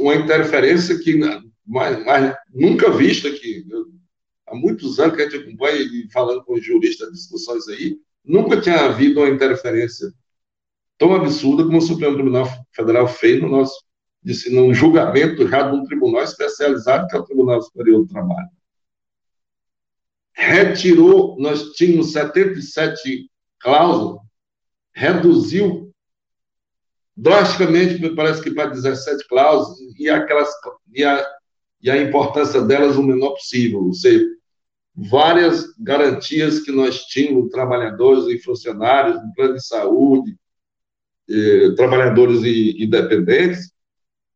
uma interferência que mais, mais, nunca vista aqui há muitos anos que a gente acompanha e falando com os juristas, discussões aí, nunca tinha havido uma interferência tão absurda como o Supremo Tribunal Federal fez no nosso disse, num julgamento já de um tribunal especializado, que é o Tribunal Superior do Trabalho. Retirou, nós tínhamos 77 cláusulas, reduziu drasticamente, parece que para 17 cláusulas, e, aquelas, e, a, e a importância delas o menor possível. Ou seja, várias garantias que nós tínhamos, trabalhadores e funcionários no plano de saúde, eh, trabalhadores e independentes,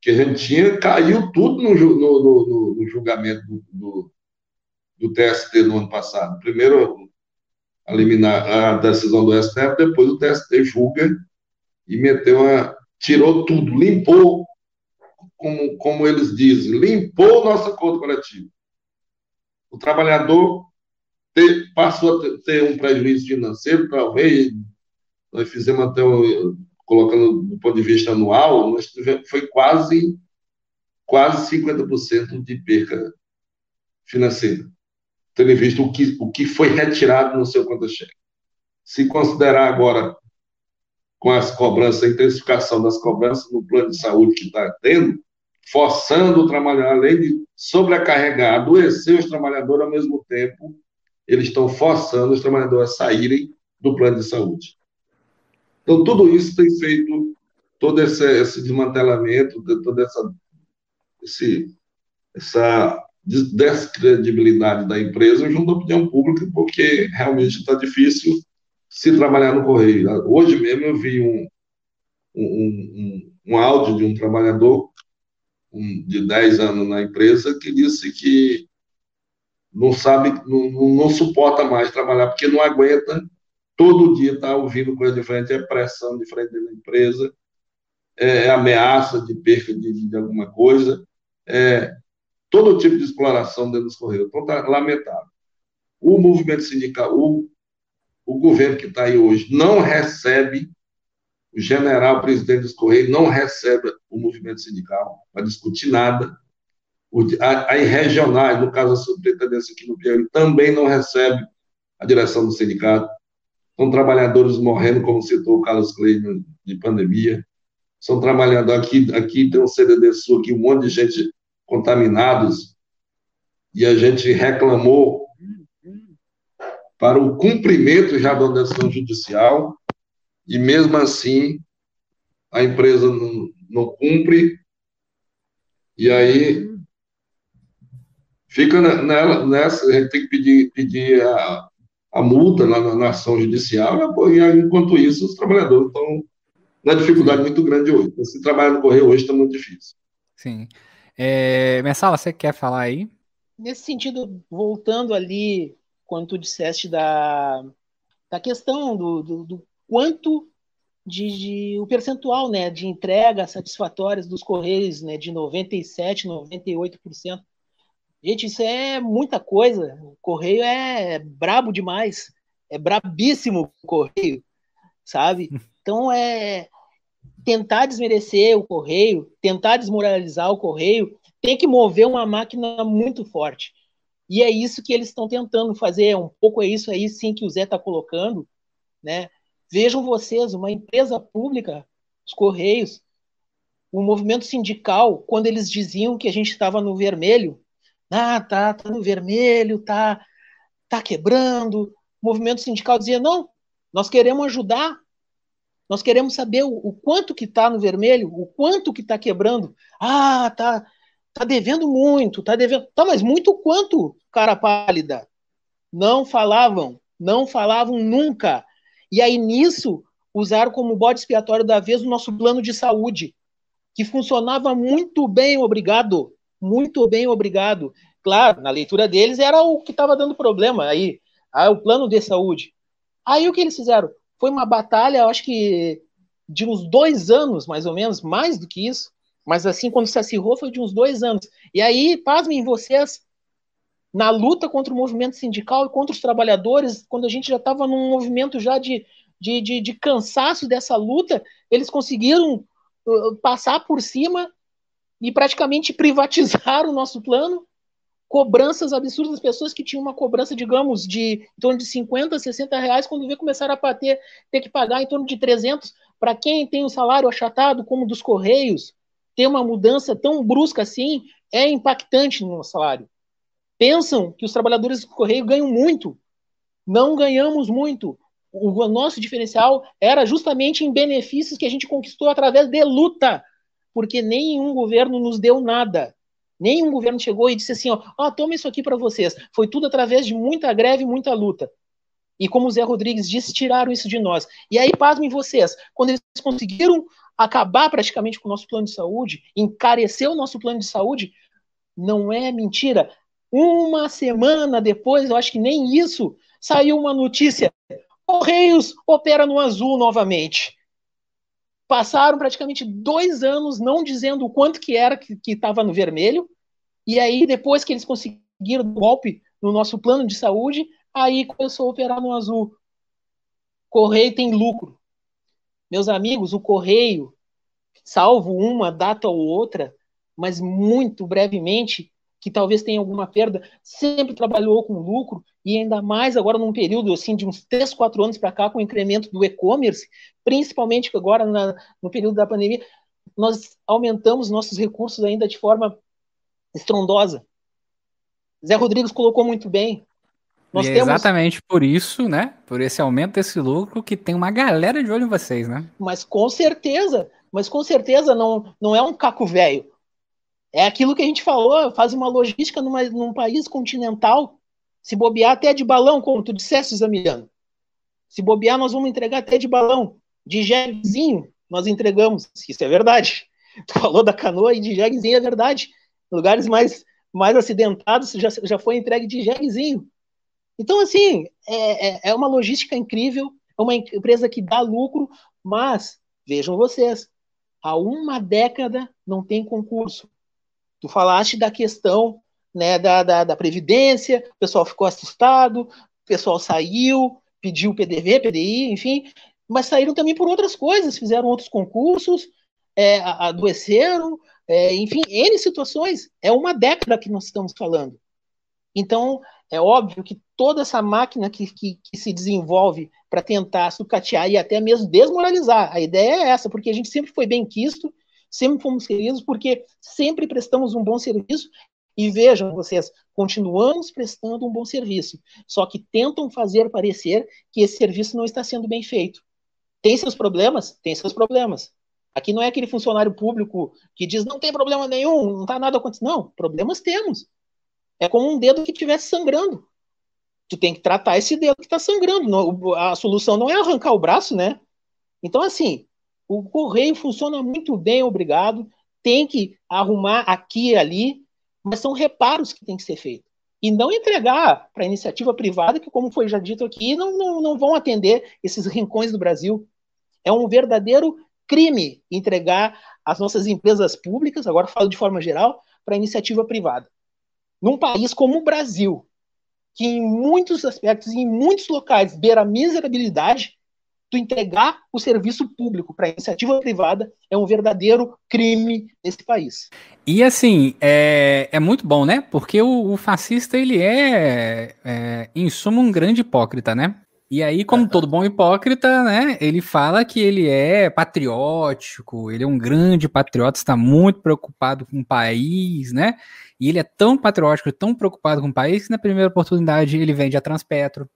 que a gente tinha, caiu tudo no, no, no, no julgamento do, do, do, TST no ano passado. Primeiro, eliminar a decisão do STF, depois o TST julga e meteu a. tirou tudo, limpou, como, como eles dizem, limpou o nosso acordo coletivo o trabalhador ter, passou a ter um prejuízo financeiro, talvez, nós fizemos até, colocando do ponto de vista anual, nós tivemos, foi quase, quase 50% de perca financeira, tendo visto o que, o que foi retirado no seu conta-cheque. Se considerar agora, com as cobranças, a intensificação das cobranças no plano de saúde que está tendo, forçando o trabalhador, além de sobrecarregar, adoecer os trabalhadores ao mesmo tempo, eles estão forçando os trabalhadores a saírem do plano de saúde. Então, tudo isso tem feito todo esse, esse desmantelamento, toda essa, esse, essa descredibilidade da empresa junto à opinião pública, porque realmente está difícil se trabalhar no correio. Hoje mesmo eu vi um, um, um, um áudio de um trabalhador um, de 10 anos na empresa que disse que não sabe, não, não, suporta mais trabalhar, porque não aguenta todo dia estar tá ouvindo coisa diferente, é pressão diferente da empresa, é, é ameaça de perca de, de, alguma coisa, é todo tipo de exploração dentro dos Correios. Então, está lamentável. O movimento sindical, o, o governo que está aí hoje, não recebe o general presidente dos Correios não recebe o movimento sindical para discutir nada. Aí regionais, no caso a superintendência aqui no Piauí, também não recebe a direção do sindicato. São trabalhadores morrendo, como citou o Carlos Clay, de pandemia. São trabalhadores aqui, aqui tem um CDD Sul, aqui um monte de gente contaminados, e a gente reclamou para o cumprimento já da decisão judicial, e mesmo assim a empresa não, não cumpre, e aí fica nela, nessa, a gente tem que pedir, pedir a, a multa na, na, ação judicial, e enquanto isso, os trabalhadores estão na dificuldade muito grande hoje. Se trabalhar no Correio hoje está muito difícil. Sim. É, Messala, você quer falar aí? Nesse sentido, voltando ali, quando tu disseste da, da questão do, do, do quanto de, de, o percentual né, de entregas satisfatórias dos Correios né, de 97%, 98%. Gente, isso é muita coisa. O Correio é brabo demais. É brabíssimo o Correio, sabe? Então, é tentar desmerecer o Correio, tentar desmoralizar o Correio, tem que mover uma máquina muito forte. E é isso que eles estão tentando fazer, um pouco é isso aí sim que o Zé está colocando, né? Vejam vocês, uma empresa pública, os Correios, o movimento sindical, quando eles diziam que a gente estava no vermelho, ah, tá, tá no vermelho, tá, tá quebrando. O movimento sindical dizia, não, nós queremos ajudar, nós queremos saber o, o quanto que está no vermelho, o quanto que está quebrando. Ah, tá, tá devendo muito, tá devendo. Tá, mas muito quanto, cara pálida? Não falavam, não falavam nunca. E aí nisso usaram como bode expiatório da vez o nosso plano de saúde, que funcionava muito bem, obrigado, muito bem, obrigado. Claro, na leitura deles era o que estava dando problema aí, aí, o plano de saúde. Aí o que eles fizeram? Foi uma batalha, acho que de uns dois anos, mais ou menos, mais do que isso. Mas assim, quando se acirrou, foi de uns dois anos. E aí, pasmem vocês, na luta contra o movimento sindical e contra os trabalhadores, quando a gente já estava num movimento já de, de, de, de, cansaço dessa luta, eles conseguiram uh, passar por cima e praticamente privatizar o nosso plano cobranças absurdas das pessoas que tinham uma cobrança, digamos, de em torno de 50, 60 reais, quando vê começar a bater, ter que pagar em torno de 300. Para quem tem um salário achatado, como dos Correios, ter uma mudança tão brusca assim é impactante no salário. Pensam que os trabalhadores do Correio ganham muito. Não ganhamos muito. O nosso diferencial era justamente em benefícios que a gente conquistou através de luta, porque nenhum governo nos deu nada. Nenhum governo chegou e disse assim: ó, oh, toma isso aqui para vocês. Foi tudo através de muita greve, muita luta. E como o Zé Rodrigues disse, tiraram isso de nós. E aí, pasmem vocês, quando eles conseguiram acabar praticamente com o nosso plano de saúde, encarecer o nosso plano de saúde, não é mentira. Uma semana depois, eu acho que nem isso, saiu uma notícia: Correios opera no azul novamente passaram praticamente dois anos não dizendo o quanto que era que estava no vermelho, e aí depois que eles conseguiram o golpe no nosso plano de saúde, aí começou a operar no azul. Correio tem lucro. Meus amigos, o Correio, salvo uma data ou outra, mas muito brevemente, que talvez tenha alguma perda, sempre trabalhou com lucro e ainda mais agora num período assim de uns 3, 4 anos para cá com o incremento do e-commerce, principalmente agora na, no período da pandemia, nós aumentamos nossos recursos ainda de forma estrondosa. Zé Rodrigues colocou muito bem. Nós e é temos... exatamente por isso, né? Por esse aumento desse lucro que tem uma galera de olho em vocês, né? Mas com certeza, mas com certeza não, não é um caco velho. É aquilo que a gente falou, faz uma logística numa, num país continental, se bobear até de balão, como tu disseste, Zamiliano. Se bobear, nós vamos entregar até de balão, de jeguezinho, nós entregamos. Isso é verdade. Tu falou da canoa e de jeguezinho, é verdade. Lugares mais, mais acidentados já, já foi entregue de jeguezinho. Então, assim, é, é, é uma logística incrível, é uma empresa que dá lucro, mas, vejam vocês, há uma década não tem concurso. Tu falaste da questão né, da, da, da, Previdência, o pessoal ficou assustado, o pessoal saiu, pediu PDV, PDI, enfim, mas saíram também por outras coisas, fizeram outros concursos, é, adoeceram, é, enfim, N situações. É uma década que nós estamos falando. Então, é óbvio que toda essa máquina que, que, que se desenvolve para tentar sucatear e até mesmo desmoralizar, a ideia é essa, porque a gente sempre foi bem quisto, sempre fomos queridos porque sempre prestamos um bom serviço e vejam vocês, continuamos prestando um bom serviço, só que tentam fazer parecer que esse serviço não está sendo bem feito. Tem seus problemas? Tem seus problemas. Aqui não é aquele funcionário público que diz não tem problema nenhum, não está nada acontecendo. Não, problemas temos. É como um dedo que estivesse sangrando. Tu tem que tratar esse dedo que está sangrando. A solução não é arrancar o braço, né? Então, assim, o correio funciona muito bem, obrigado. Tem que arrumar aqui e ali, mas são reparos que tem que ser feitos. E não entregar para a iniciativa privada, que, como foi já dito aqui, não, não, não vão atender esses rincões do Brasil. É um verdadeiro crime entregar as nossas empresas públicas, agora falo de forma geral, para a iniciativa privada. Num país como o Brasil, que em muitos aspectos, em muitos locais, beira a miserabilidade, tu entregar o serviço público para a iniciativa privada é um verdadeiro crime nesse país. E assim, é, é muito bom, né? Porque o, o fascista, ele é, é, em suma, um grande hipócrita, né? E aí, como todo bom hipócrita, né, ele fala que ele é patriótico, ele é um grande patriota, está muito preocupado com o país, né? E ele é tão patriótico, tão preocupado com o país, que na primeira oportunidade ele vende a Transpetro.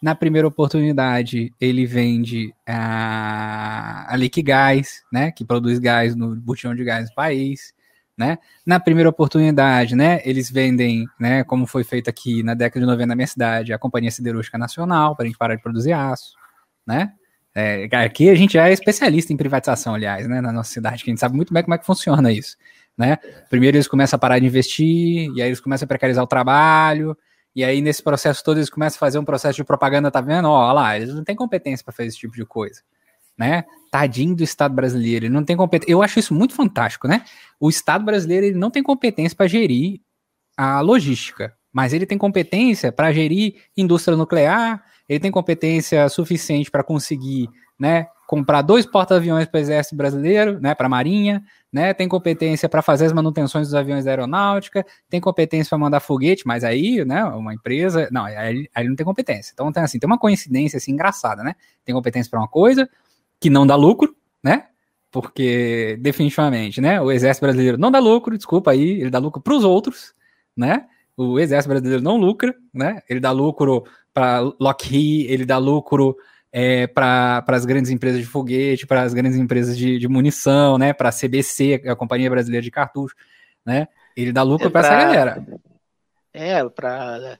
Na primeira oportunidade, ele vende a, a Liquigás, né, que produz gás no botão de gás do país. Né? Na primeira oportunidade, né, eles vendem, né, como foi feito aqui na década de 90 na minha cidade, a Companhia Siderúrgica Nacional, para a gente parar de produzir aço, né? É, aqui a gente já é especialista em privatização, aliás, né, na nossa cidade, que a gente sabe muito bem como é que funciona isso, né? Primeiro eles começam a parar de investir, e aí eles começam a precarizar o trabalho, e aí nesse processo todo eles começam a fazer um processo de propaganda, tá vendo? Ó, lá, eles não têm competência para fazer esse tipo de coisa né? Tadinho do Estado brasileiro, ele não tem competência. Eu acho isso muito fantástico, né? O Estado brasileiro ele não tem competência para gerir a logística, mas ele tem competência para gerir indústria nuclear, ele tem competência suficiente para conseguir, né, comprar dois porta-aviões para o exército brasileiro, né, para a marinha, né, tem competência para fazer as manutenções dos aviões da aeronáutica, tem competência para mandar foguete, mas aí, né, uma empresa, não, aí, aí não tem competência. Então tem assim, tem uma coincidência assim engraçada, né? Tem competência para uma coisa, que não dá lucro, né? Porque definitivamente, né? O exército brasileiro não dá lucro, desculpa aí, ele dá lucro para os outros, né? O exército brasileiro não lucra, né? Ele dá lucro para Lockheed, ele dá lucro é, para as grandes empresas de foguete, para as grandes empresas de, de munição, né? Para a CBC, a Companhia Brasileira de Cartucho, né? Ele dá lucro é para essa galera. É, para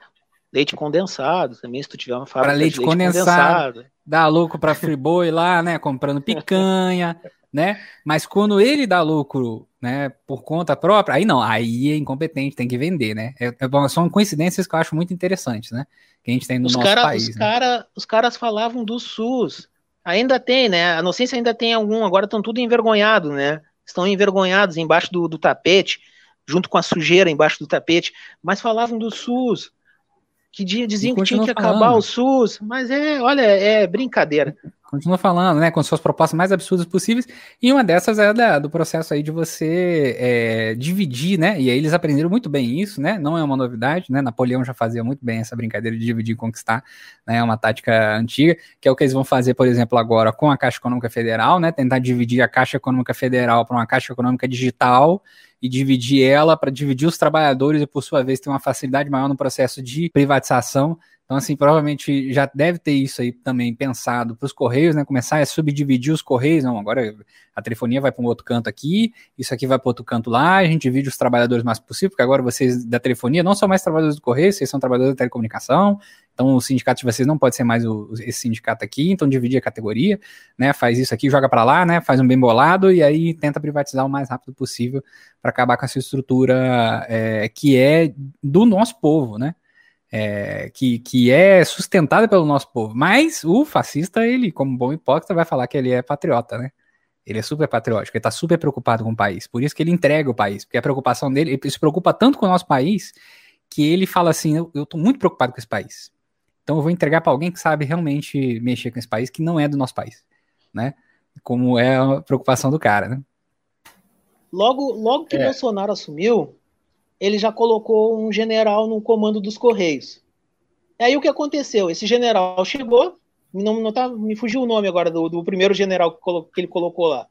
leite condensado também, se tu tiver uma fábrica para leite, leite condensado. condensado dá lucro para Friboi lá, né, comprando picanha, né? Mas quando ele dá lucro, né, por conta própria, aí não, aí é incompetente, tem que vender, né? É, é, são coincidências que eu acho muito interessantes, né? Que a gente tem no os nosso cara, país. Os, né? cara, os caras falavam do SUS. Ainda tem, né? A Inocência ainda tem algum, agora estão tudo envergonhados, né? Estão envergonhados embaixo do, do tapete, junto com a sujeira embaixo do tapete, mas falavam do SUS que diziam que tinha que falando. acabar o SUS, mas é, olha, é brincadeira. Continua falando, né, com suas propostas mais absurdas possíveis, e uma dessas é da, do processo aí de você é, dividir, né, e aí eles aprenderam muito bem isso, né, não é uma novidade, né, Napoleão já fazia muito bem essa brincadeira de dividir e conquistar, né, é uma tática antiga, que é o que eles vão fazer, por exemplo, agora com a Caixa Econômica Federal, né, tentar dividir a Caixa Econômica Federal para uma Caixa Econômica Digital, e dividir ela para dividir os trabalhadores e, por sua vez, ter uma facilidade maior no processo de privatização. Então, assim, provavelmente já deve ter isso aí também pensado para os Correios, né? Começar a subdividir os Correios. Não, agora a telefonia vai para um outro canto aqui, isso aqui vai para outro canto lá, a gente divide os trabalhadores mais possível, porque agora vocês da telefonia não são mais trabalhadores do Correio, vocês são trabalhadores da telecomunicação, então o sindicato de vocês não pode ser mais o, esse sindicato aqui, então dividir a categoria, né? Faz isso aqui, joga para lá, né? Faz um bem bolado e aí tenta privatizar o mais rápido possível para acabar com essa estrutura é, que é do nosso povo, né? É, que, que é sustentada pelo nosso povo. Mas o fascista, ele, como bom hipócrita, vai falar que ele é patriota, né? Ele é super patriótico, ele tá super preocupado com o país. Por isso que ele entrega o país, porque a preocupação dele, ele se preocupa tanto com o nosso país, que ele fala assim: eu, eu tô muito preocupado com esse país. Então eu vou entregar para alguém que sabe realmente mexer com esse país, que não é do nosso país, né? Como é a preocupação do cara, né? Logo, logo que é. Bolsonaro assumiu, ele já colocou um general no comando dos Correios. E aí o que aconteceu? Esse general chegou, não, não tá, me fugiu o nome agora do, do primeiro general que, colo, que ele colocou lá.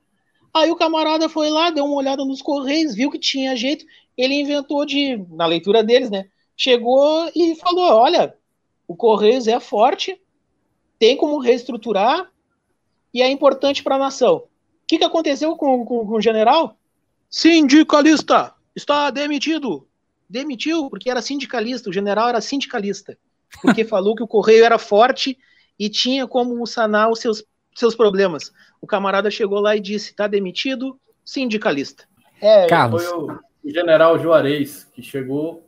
Aí o camarada foi lá, deu uma olhada nos Correios, viu que tinha jeito, ele inventou de, na leitura deles, né? Chegou e falou: olha, o Correios é forte, tem como reestruturar e é importante para a nação. que, que aconteceu com, com, com o general? Sindicalista está demitido. Demitiu porque era sindicalista, o general era sindicalista. Porque falou que o correio era forte e tinha como sanar os seus, seus problemas. O camarada chegou lá e disse: está demitido, sindicalista. É, Carlos. foi o, o general Juarez que chegou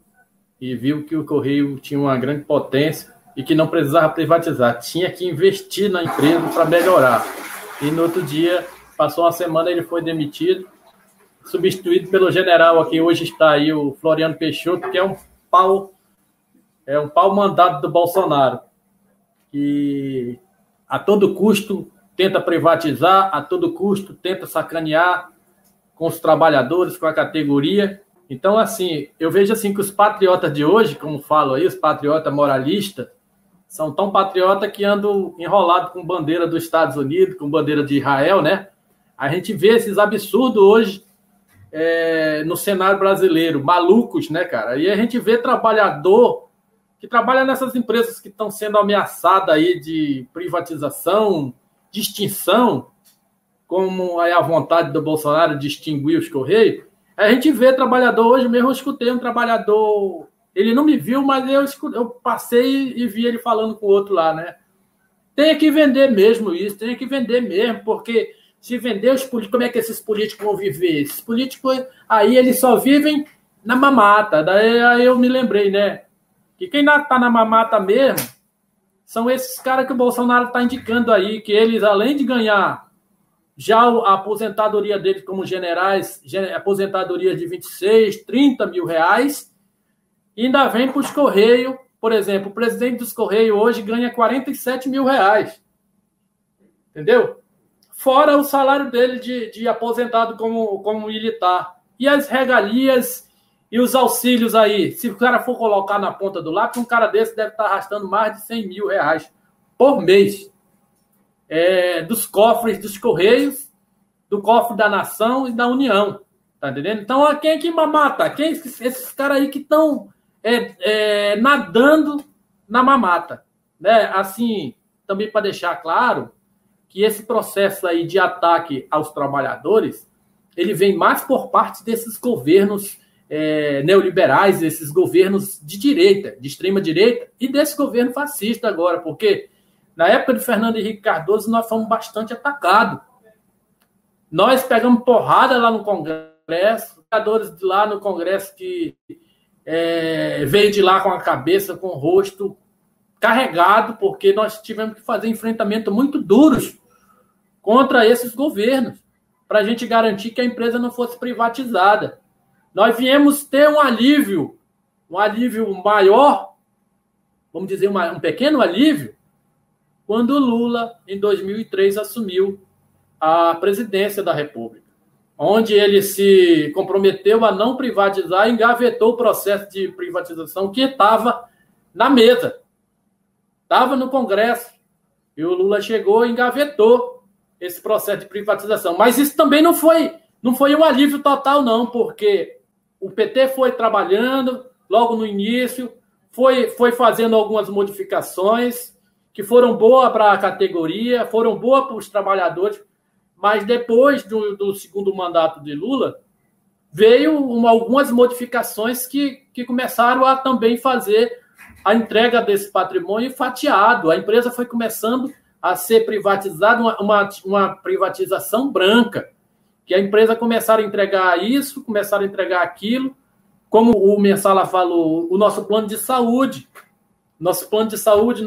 e viu que o correio tinha uma grande potência e que não precisava privatizar, tinha que investir na empresa para melhorar. E no outro dia, passou uma semana, ele foi demitido, substituído pelo general aqui, hoje está aí o Floriano Peixoto, que é um pau, é um pau mandado do Bolsonaro, que a todo custo tenta privatizar, a todo custo tenta sacanear com os trabalhadores, com a categoria. Então, assim, eu vejo assim que os patriotas de hoje, como falo aí, os patriotas moralistas, são tão patriotas que andam enrolados com bandeira dos Estados Unidos, com bandeira de Israel, né? A gente vê esses absurdos hoje é, no cenário brasileiro, malucos, né, cara? E a gente vê trabalhador que trabalha nessas empresas que estão sendo ameaçadas aí de privatização, de extinção, como é a vontade do Bolsonaro de extinguir os Correios. A gente vê trabalhador, hoje mesmo eu escutei um trabalhador ele não me viu, mas eu, eu passei e vi ele falando com o outro lá, né? Tem que vender mesmo isso, tem que vender mesmo, porque se vender os políticos, como é que esses políticos vão viver? Esses políticos aí eles só vivem na mamata. Daí aí eu me lembrei, né? Que quem está na mamata mesmo são esses caras que o Bolsonaro está indicando aí, que eles, além de ganhar já a aposentadoria deles como generais, aposentadoria de 26, 30 mil reais, ainda vem para os Correios, por exemplo, o presidente dos Correios hoje ganha 47 mil reais. Entendeu? Fora o salário dele de, de aposentado como, como militar. E as regalias e os auxílios aí. Se o cara for colocar na ponta do lápis, um cara desse deve estar arrastando mais de 100 mil reais por mês. É, dos cofres dos Correios, do cofre da nação e da União. Tá entendendo? Então, quem é que mamata? Quem esses, esses caras aí que estão é, é, nadando na mamata. Né? Assim, também para deixar claro que esse processo aí de ataque aos trabalhadores, ele vem mais por parte desses governos é, neoliberais, esses governos de direita, de extrema direita, e desse governo fascista agora, porque na época de Fernando Henrique Cardoso nós fomos bastante atacados. Nós pegamos porrada lá no Congresso, jogadores lá no Congresso que é, veio de lá com a cabeça, com o rosto carregado, porque nós tivemos que fazer enfrentamentos muito duros contra esses governos, para a gente garantir que a empresa não fosse privatizada. Nós viemos ter um alívio, um alívio maior, vamos dizer, um pequeno alívio, quando Lula, em 2003, assumiu a presidência da República onde ele se comprometeu a não privatizar e engavetou o processo de privatização que estava na mesa. Estava no Congresso. E o Lula chegou e engavetou esse processo de privatização. Mas isso também não foi, não foi um alívio total, não, porque o PT foi trabalhando logo no início, foi, foi fazendo algumas modificações que foram boas para a categoria, foram boas para os trabalhadores, mas depois do, do segundo mandato de Lula, veio uma, algumas modificações que, que começaram a também fazer a entrega desse patrimônio fatiado. A empresa foi começando a ser privatizada, uma, uma, uma privatização branca, que a empresa começaram a entregar isso, começaram a entregar aquilo, como o Mensala falou, o nosso plano de saúde. Nosso plano de saúde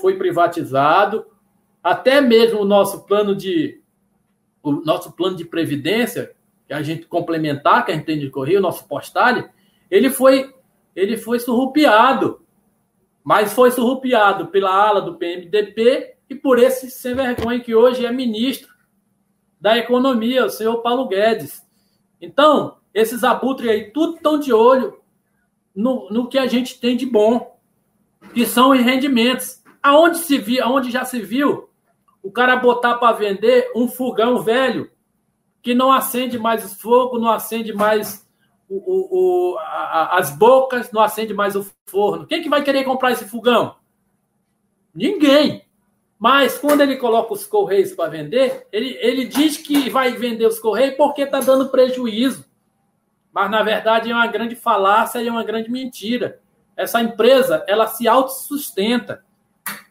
foi privatizado, até mesmo o nosso plano de o nosso plano de previdência, que a gente complementar, que a gente tem de correr, o nosso postal, ele foi, ele foi surrupiado. Mas foi surrupiado pela ala do PMDB e por esse sem vergonha que hoje é ministro da Economia, o senhor Paulo Guedes. Então, esses abutres aí, tudo estão de olho no, no que a gente tem de bom, que são os rendimentos. Aonde se viu, aonde já se viu o cara botar para vender um fogão velho que não acende mais o fogo, não acende mais o, o, o a, as bocas, não acende mais o forno. Quem que vai querer comprar esse fogão? Ninguém. Mas quando ele coloca os Correios para vender, ele, ele diz que vai vender os Correios porque está dando prejuízo. Mas, na verdade, é uma grande falácia e é uma grande mentira. Essa empresa, ela se autossustenta.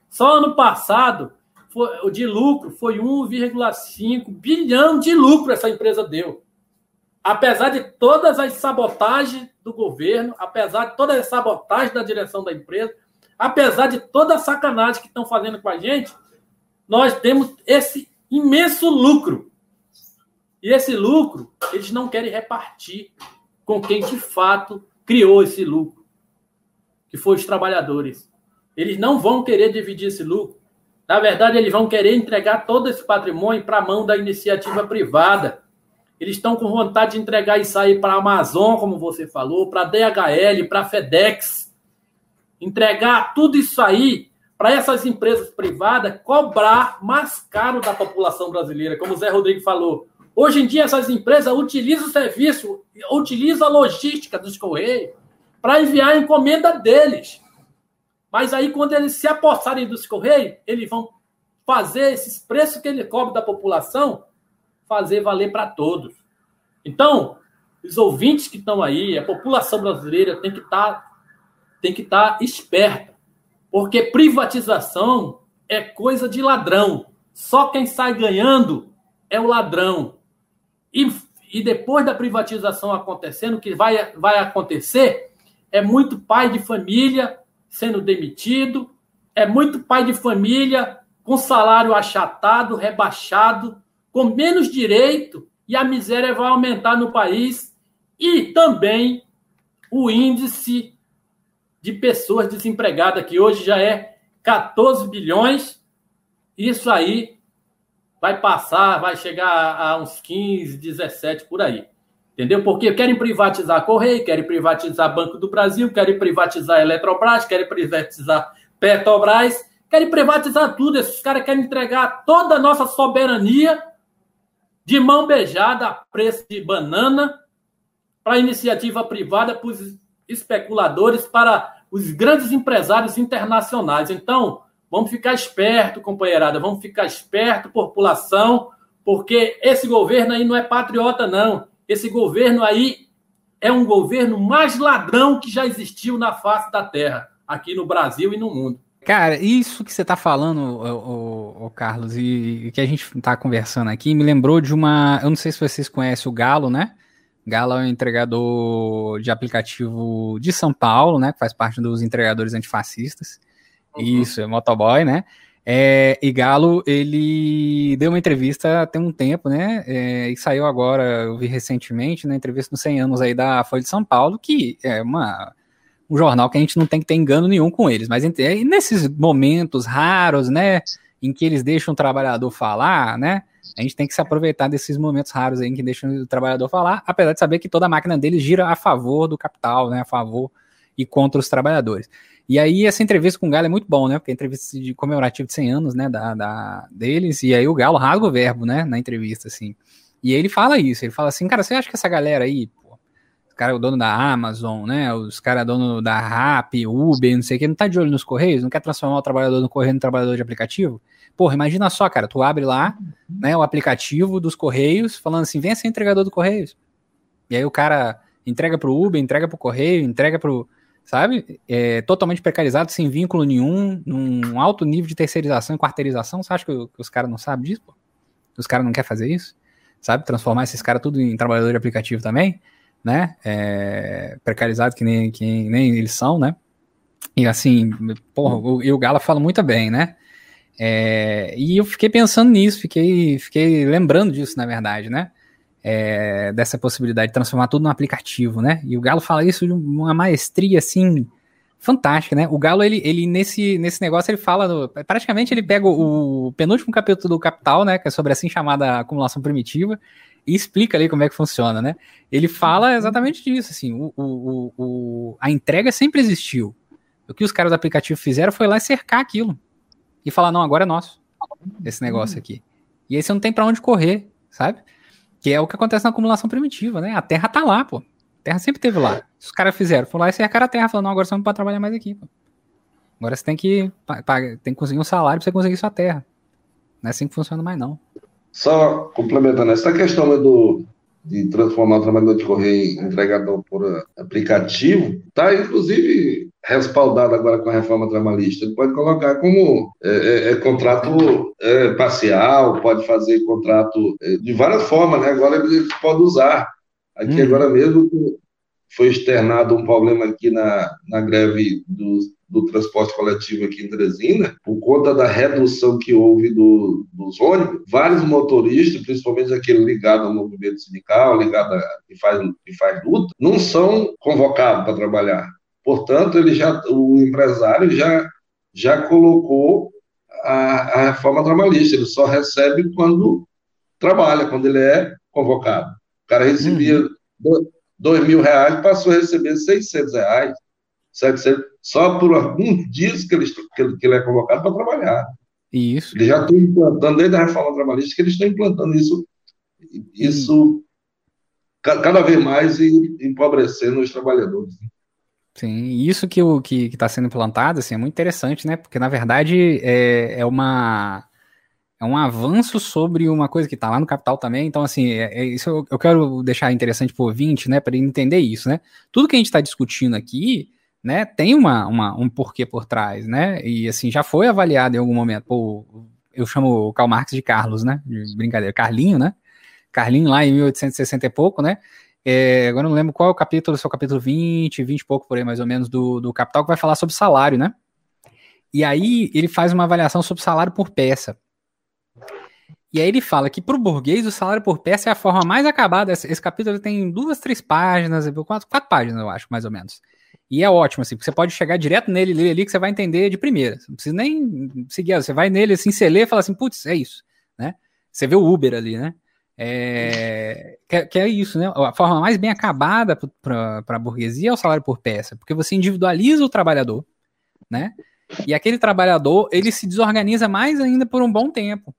Só ano passado, foi, o de lucro foi 1,5 bilhão de lucro essa empresa deu. Apesar de todas as sabotagens do governo, apesar de todas as sabotagens da direção da empresa, apesar de toda a sacanagem que estão fazendo com a gente, nós temos esse imenso lucro. E esse lucro, eles não querem repartir com quem de fato criou esse lucro, que foi os trabalhadores. Eles não vão querer dividir esse lucro. Na verdade, eles vão querer entregar todo esse patrimônio para a mão da iniciativa privada. Eles estão com vontade de entregar isso aí para a Amazon, como você falou, para a DHL, para a FedEx. Entregar tudo isso aí para essas empresas privadas cobrar mais caro da população brasileira, como o Zé Rodrigo falou. Hoje em dia, essas empresas utilizam o serviço, utilizam a logística dos Correios para enviar a encomenda deles. Mas aí, quando eles se apossarem dos Correios, eles vão fazer esses preços que ele cobra da população fazer valer para todos. Então, os ouvintes que estão aí, a população brasileira tem que estar tá, tem que estar tá esperta porque privatização é coisa de ladrão. Só quem sai ganhando é o ladrão. E, e depois da privatização acontecendo, o que vai, vai acontecer é muito pai de família sendo demitido, é muito pai de família com salário achatado, rebaixado, com menos direito, e a miséria vai aumentar no país, e também o índice de pessoas desempregadas, que hoje já é 14 bilhões. Isso aí vai passar, vai chegar a uns 15, 17 por aí. Entendeu? Porque querem privatizar Correio, querem privatizar Banco do Brasil, querem privatizar Eletrobras, querem privatizar Petrobras, querem privatizar tudo. Esses caras querem entregar toda a nossa soberania de mão beijada a preço de banana para iniciativa privada, especuladores, para os grandes empresários internacionais. Então, vamos ficar esperto, companheirada, vamos ficar esperto, população, porque esse governo aí não é patriota, não. Esse governo aí é um governo mais ladrão que já existiu na face da terra, aqui no Brasil e no mundo. Cara, isso que você está falando, o, Carlos, e, e que a gente está conversando aqui, me lembrou de uma. Eu não sei se vocês conhecem o Galo, né? Galo é um entregador de aplicativo de São Paulo, né? Que faz parte dos entregadores antifascistas. Uhum. Isso, é motoboy, né? É, e Galo, ele deu uma entrevista tem um tempo, né? É, e saiu agora, eu vi recentemente, na né, entrevista nos 100 anos aí da Folha de São Paulo, que é uma, um jornal que a gente não tem que ter engano nenhum com eles. Mas nesses momentos raros, né? Em que eles deixam o trabalhador falar, né? A gente tem que se aproveitar desses momentos raros aí que deixam o trabalhador falar, apesar de saber que toda a máquina deles gira a favor do capital, né? A favor e contra os trabalhadores. E aí essa entrevista com o Galo é muito bom, né? Porque é entrevista de comemorativo de 100 anos, né, da, da, deles, e aí o Galo rasga o verbo, né, na entrevista, assim. E ele fala isso, ele fala assim, cara, você acha que essa galera aí, pô, os caras, o dono da Amazon, né, os caras dono da Rap, Uber, não sei o que, não tá de olho nos Correios, não quer transformar o trabalhador no Correio no trabalhador de aplicativo? Porra, imagina só, cara, tu abre lá, né, o aplicativo dos Correios, falando assim, vem ser entregador do Correios. E aí o cara entrega pro Uber, entrega pro Correio, entrega pro, sabe? É, totalmente precarizado, sem vínculo nenhum, num alto nível de terceirização e quarteirização. Você acha que, que os caras não sabem disso, pô? Os caras não querem fazer isso? Sabe? Transformar esses caras tudo em trabalhador de aplicativo também, né? É, precarizado que nem, que nem eles são, né? E assim, porra, o, e o Gala fala muito bem, né? É, e eu fiquei pensando nisso, fiquei, fiquei lembrando disso, na verdade, né? É, dessa possibilidade de transformar tudo num aplicativo, né? E o Galo fala isso de uma maestria, assim, fantástica, né? O Galo, ele, ele nesse, nesse negócio, ele fala, praticamente ele pega o, o, penúltimo capítulo do Capital, né? Que é sobre assim chamada acumulação primitiva, e explica ali como é que funciona, né? Ele fala exatamente disso, assim, o, o, o, a entrega sempre existiu. O que os caras do aplicativo fizeram foi lá cercar aquilo e falar, não, agora é nosso, esse negócio aqui. E aí você não tem para onde correr, sabe? Que é o que acontece na acumulação primitiva, né? A terra tá lá, pô. A terra sempre teve lá. Os caras fizeram, foram lá e cercaram a terra, falando, não, agora você não pode trabalhar mais aqui, pô. Agora você tem que, tem que conseguir um salário para você conseguir sua terra. Não é assim que funciona mais, não. Só complementando, essa questão do, de transformar o trabalhador de correio em entregador por aplicativo, está inclusive respaldado agora com a reforma trabalhista. Ele pode colocar como é, é, é contrato é, parcial, pode fazer contrato é, de várias formas, né? Agora ele pode usar. Aqui hum. agora mesmo foi externado um problema aqui na, na greve dos do transporte coletivo aqui em Teresina, por conta da redução que houve do, dos ônibus, vários motoristas, principalmente aquele ligado ao movimento sindical, ligado a que faz, que faz luta, não são convocados para trabalhar. Portanto, ele já, o empresário já, já colocou a, a reforma trabalhista, ele só recebe quando trabalha, quando ele é convocado. O cara recebia uhum. dois mil reais, passou a receber 600 reais, 700 só por alguns dias que ele, que que ele é convocado para trabalhar. Isso. Eles já estão implantando, desde a reforma trabalhista, que eles estão implantando isso, isso cada vez mais e empobrecendo os trabalhadores. Sim, isso que o que está sendo implantado assim, é muito interessante, né? Porque na verdade é, é uma é um avanço sobre uma coisa que está lá no capital também. Então, assim, é, é isso eu, eu, quero deixar interessante para o ouvinte, né? Para ele entender isso, né? Tudo que a gente está discutindo aqui né, tem uma, uma, um porquê por trás, né? E assim, já foi avaliado em algum momento. Pô, eu chamo o Karl Marx de Carlos, né? De brincadeira, Carlinho, né? Carlinho lá em 1860 e pouco, né? É, agora não lembro qual é o capítulo, se é o capítulo 20, 20 e pouco por aí mais ou menos do, do Capital, que vai falar sobre salário, né? E aí ele faz uma avaliação sobre salário por peça. E aí ele fala que para o burguês o salário por peça é a forma mais acabada. Esse, esse capítulo tem duas, três páginas, quatro, quatro páginas, eu acho, mais ou menos. E é ótimo, assim, porque você pode chegar direto nele, ler ali, que você vai entender de primeira. Você não precisa nem seguir, você vai nele, assim, você lê e fala assim, putz, é isso, né? Você vê o Uber ali, né? É, que, que, é isso, né? A forma mais bem acabada para a burguesia é o salário por peça, porque você individualiza o trabalhador, né? E aquele trabalhador, ele se desorganiza mais ainda por um bom tempo,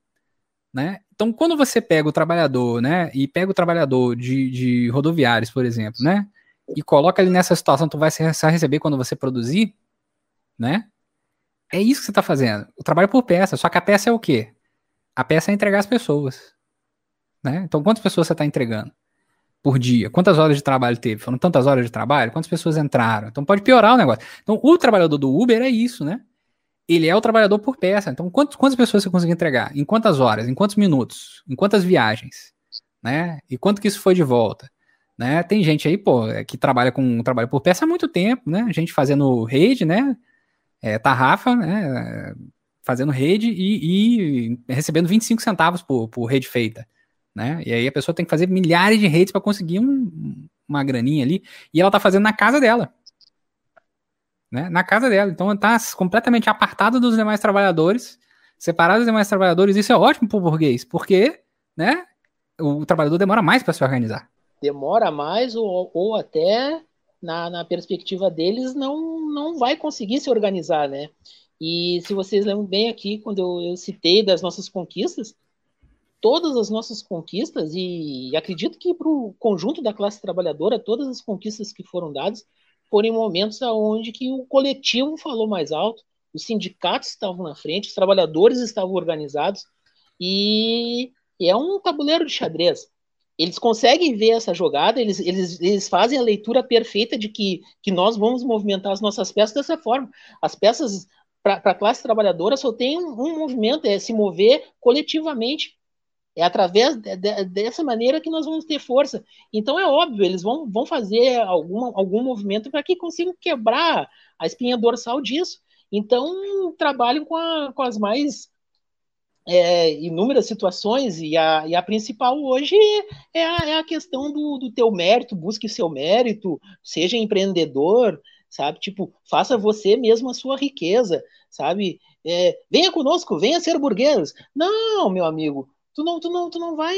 né? Então, quando você pega o trabalhador, né, e pega o trabalhador de, de rodoviários, por exemplo, né, e coloca ele nessa situação, tu vai receber quando você produzir, né? É isso que você está fazendo. O trabalho por peça. Só que a peça é o quê? A peça é entregar as pessoas. Né? Então, quantas pessoas você está entregando por dia? Quantas horas de trabalho teve? Foram tantas horas de trabalho? Quantas pessoas entraram? Então, pode piorar o negócio. Então, o trabalhador do Uber é isso, né? Ele é o trabalhador por peça. Então, quantas, quantas pessoas você conseguiu entregar? Em quantas horas? Em quantos minutos? Em quantas viagens? Né? E quanto que isso foi de volta? Né? Tem gente aí, pô, é, que trabalha com trabalho por peça há muito tempo, né? Gente fazendo rede, né? É, tarrafa, né? Fazendo rede e, e recebendo 25 centavos por, por rede feita, né? E aí a pessoa tem que fazer milhares de redes para conseguir um, uma graninha ali, e ela tá fazendo na casa dela. Né? Na casa dela. Então tá completamente apartado dos demais trabalhadores, separado dos demais trabalhadores. Isso é ótimo pro burguês, porque, né? O trabalhador demora mais para se organizar demora mais ou, ou até na, na perspectiva deles não, não vai conseguir se organizar, né? E se vocês lembram bem aqui, quando eu, eu citei das nossas conquistas, todas as nossas conquistas, e acredito que para o conjunto da classe trabalhadora, todas as conquistas que foram dadas foram em momentos onde que o coletivo falou mais alto, os sindicatos estavam na frente, os trabalhadores estavam organizados, e, e é um tabuleiro de xadrez eles conseguem ver essa jogada, eles, eles, eles fazem a leitura perfeita de que, que nós vamos movimentar as nossas peças dessa forma. As peças para a classe trabalhadora só tem um, um, movimento, é se mover coletivamente. É através de, de, dessa maneira que nós vamos ter força. Então é óbvio, eles vão, vão fazer alguma, algum movimento para que consigam quebrar a espinha dorsal disso. Então trabalham com, a, com as mais é, inúmeras situações e a, e a principal hoje é a, é a questão do, do teu mérito, busque seu mérito, seja empreendedor, sabe? Tipo, faça você mesmo a sua riqueza, sabe? É, venha conosco, venha ser burguês. Não, meu amigo, tu não, tu não, tu não vai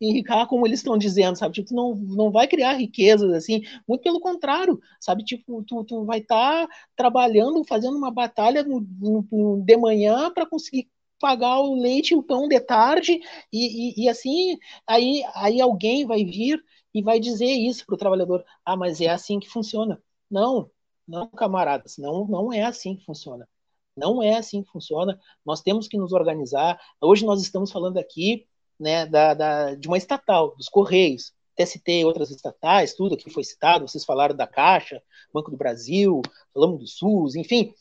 enricar como eles estão dizendo, sabe? Tipo, tu não, não vai criar riquezas assim, muito pelo contrário, sabe? Tipo, tu, tu vai estar tá trabalhando, fazendo uma batalha no, no de manhã para conseguir pagar o leite e o pão de tarde, e, e, e, assim, aí, aí alguém vai vir e vai dizer isso para o trabalhador: ah, mas é assim que funciona. Não, Não, camaradas, não, não é assim que funciona. Não é assim que funciona. Nós temos que nos organizar. Hoje nós estamos falando aqui né, da, da, de uma estatal, dos Correios. Citei outras estatais, tudo aqui foi citado. Vocês falaram da Caixa, Banco do Brasil, falamos do SUS, enfim.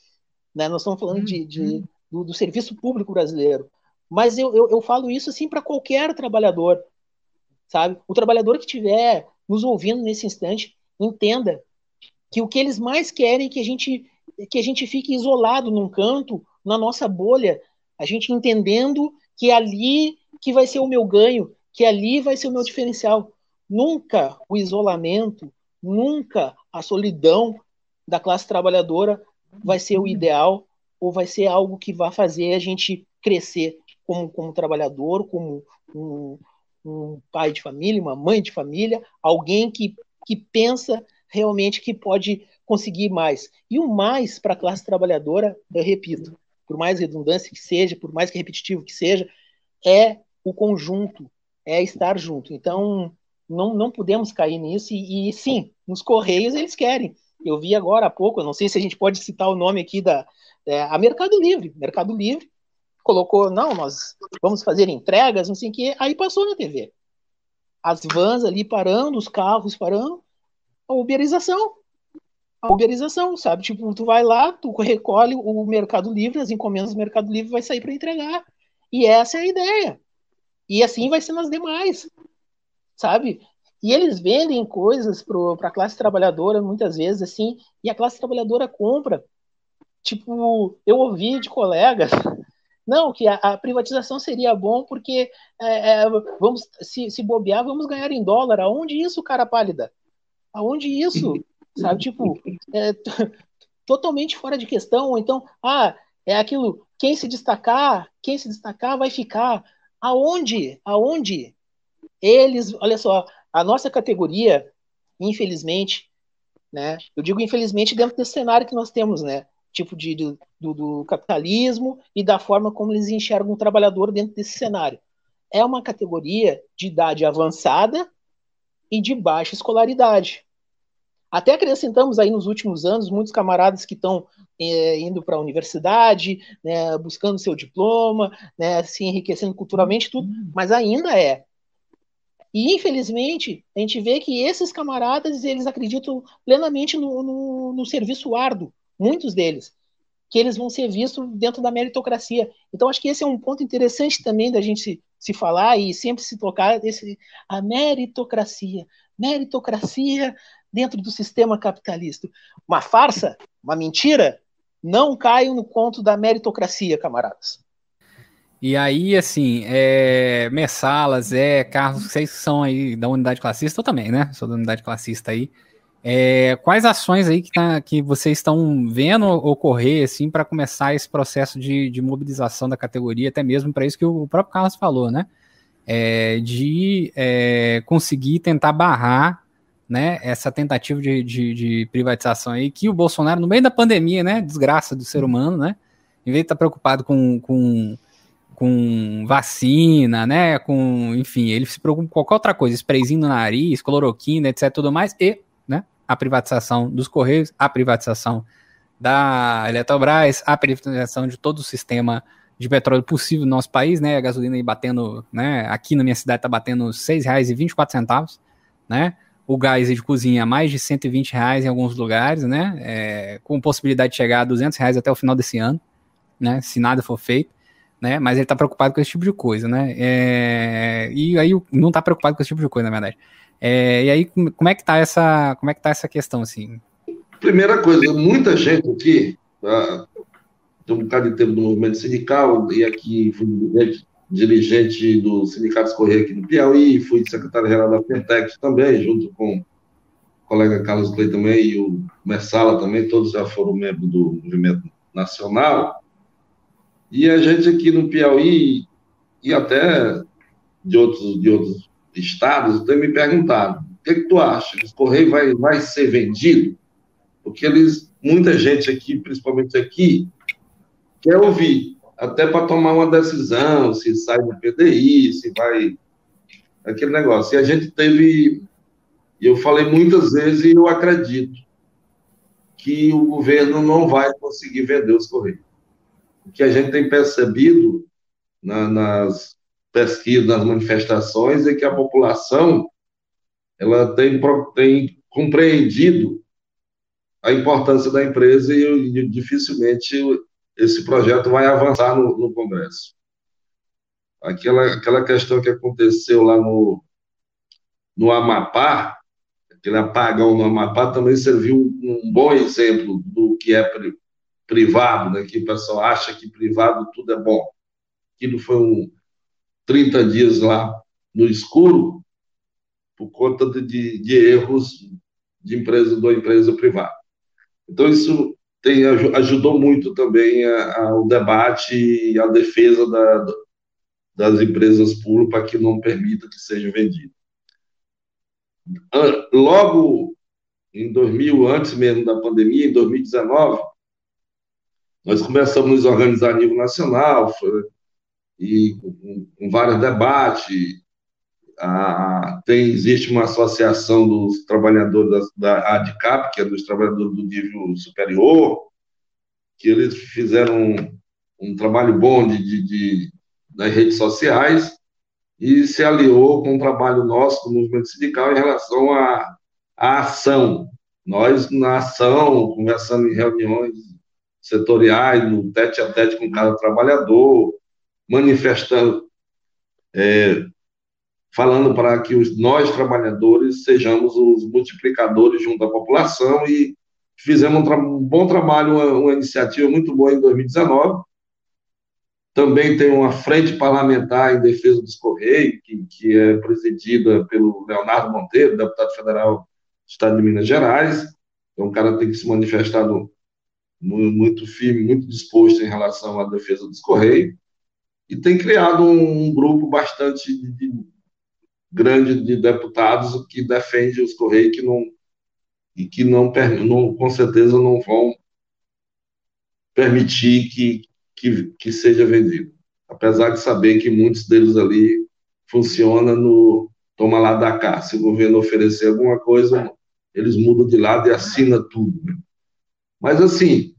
Né, nós estamos falando de, de uhum. Do, do, serviço público brasileiro. Mas eu, eu, eu falo isso assim para qualquer trabalhador, sabe? O trabalhador que estiver nos ouvindo nesse instante, entenda que o que eles mais querem é que a gente que a gente fique isolado num canto, na nossa bolha, a gente entendendo que é ali que vai ser o meu ganho, que ali vai ser o meu diferencial. Nunca o isolamento, nunca a solidão da classe trabalhadora vai ser o ideal ou vai ser algo que vai fazer a gente crescer como, como trabalhador, como um, um pai de família, uma mãe de família, alguém que, que pensa realmente que pode conseguir mais. E o mais para a classe trabalhadora, eu repito, por mais redundância que seja, por mais que repetitivo que seja, é o conjunto, é estar junto. Então, não, não podemos cair nisso. E, e sim, nos Correios eles querem. Eu vi agora há pouco, não sei se a gente pode citar o nome aqui da é, a Mercado Livre. Mercado Livre colocou, não, nós vamos fazer entregas, não sei o quê, aí passou na TV. As vans ali parando, os carros parando, a uberização. A uberização, sabe? Tipo, tu vai lá, tu recolhe o Mercado Livre, as encomendas do Mercado Livre vai sair para entregar. E essa é a ideia. E assim vai ser nas demais, sabe? E eles vendem coisas para a classe trabalhadora, muitas vezes, assim, e a classe trabalhadora compra. Tipo, eu ouvi de colegas não, que a, a, privatização seria bom porque é, é, vamos se, se bobear, vamos ganhar em dólar. Aonde isso, cara pálida? Aonde isso? Sabe, tipo, é, totalmente fora de questão. Então, ah, é aquilo, quem se destacar, quem se destacar vai ficar. Aonde? Aonde? Eles, olha só, a nossa categoria, infelizmente, né? Eu digo infelizmente dentro desse cenário que nós temos, né? Tipo de, do, do, capitalismo e da forma como eles enxergam o trabalhador dentro desse cenário. É uma categoria de idade avançada e de baixa escolaridade. Até acrescentamos aí nos últimos anos muitos camaradas que estão é, indo para a universidade, né, buscando seu diploma, né, se enriquecendo culturalmente, tudo, mas ainda é. E infelizmente a gente vê que esses camaradas eles acreditam plenamente no, no, no serviço árduo, muitos deles, que eles vão ser vistos dentro da meritocracia. Então, acho que esse é um ponto interessante também da gente se, se falar e sempre se tocar desse, a meritocracia. Meritocracia dentro do sistema capitalista. Uma farsa, uma mentira, não caiam no conto da meritocracia, camaradas. E aí, assim, é, Messalas, é, Carlos, vocês são aí da unidade classista, eu também, né? Sou da unidade classista aí. É, quais ações aí que, tá, que vocês estão vendo ocorrer assim para começar esse processo de, de, mobilização da categoria, até mesmo para isso que o próprio Carlos falou, né? É, de é, conseguir tentar barrar né, essa tentativa de, de, de, privatização aí que o Bolsonaro, no meio da pandemia, né? Desgraça do ser humano, né? Em vez de estar tá preocupado com, com, com vacina, né? Com, enfim, ele se preocupa com qualquer outra coisa, sprayzinho no nariz, cloroquina, etc, tudo mais, e a privatização dos Correios, a privatização da Eletrobras, a privatização de todo o sistema de petróleo possível no nosso país, né? A gasolina aí batendo, né? Aqui na minha cidade tá batendo R$ 6,24, né? O gás de cozinha mais de 120 reais em alguns lugares, né? É, com possibilidade de chegar a 200 reais até o final desse ano, né? Se nada for feito, né? Mas ele tá preocupado com esse tipo de coisa, né? É, e aí não tá preocupado com esse tipo de coisa, na verdade. É, e aí, como é que tá essa, como é que tá essa questão, assim? Primeira coisa, muita gente aqui, tá, tem um bocado de tempo do movimento sindical, e aqui fui dirigente do Sindicato Correia aqui no Piauí, fui secretário-geral da Pentex também, junto com o colega Carlos Clay também e o Messala também, todos já foram membros do movimento nacional. E a gente aqui no Piauí, e até de outros, de outros estados têm me perguntado: o que, é que tu acha? O Correio vai, vai ser vendido? Porque eles, muita gente aqui, principalmente aqui, quer ouvir, até para tomar uma decisão, se sai do PDI, se vai. aquele negócio. E a gente teve, eu falei muitas vezes, e eu acredito, que o governo não vai conseguir vender os Correios. O que a gente tem percebido na, nas pesquisas, nas manifestações, é que a população ela tem, tem compreendido a importância da empresa e, e dificilmente esse projeto vai avançar no, no Congresso. Aquela, aquela questão que aconteceu lá no, no Amapá, aquele apagão no Amapá, também serviu um bom exemplo do que é pri, privado, né? que o pessoal acha que privado tudo é bom. Aquilo foi um 30 dias lá no escuro por conta de, de, erros de empresa, da empresa privada. Então, isso tem, ajudou muito também ao debate e a defesa da, das empresas públicas para que não permita que seja vendido. Logo em 2000, antes mesmo da pandemia, em 2019, nós começamos a nos organizar a nível nacional e com, com vários debates. A, tem, existe uma associação dos trabalhadores da, da ADCAP, que é dos trabalhadores do nível superior, que eles fizeram um, um trabalho bom de, de, de, nas redes sociais e se aliou com o trabalho nosso do movimento sindical em relação à, à ação. Nós, na ação, conversando em reuniões setoriais, no tete a tete com cada trabalhador, manifestando, é, falando para que os, nós, trabalhadores, sejamos os multiplicadores junto à população e fizemos um, um bom trabalho, uma, uma, iniciativa muito boa em 2019. Também tem uma frente parlamentar em defesa dos Correios, que, que é presidida pelo Leonardo Monteiro, deputado federal do Estado de Minas Gerais. Então, o cara tem que se manifestar muito firme, muito disposto em relação à defesa dos Correios. E tem criado um, grupo bastante de, de, grande de deputados que defende os Correios, que não e que não, não com certeza não vão permitir que, que, que seja vendido. Apesar de saber que muitos deles ali funciona no toma lá da cá. Se o governo oferecer alguma coisa, eles mudam de lado e assinam tudo. Né? Mas, assim,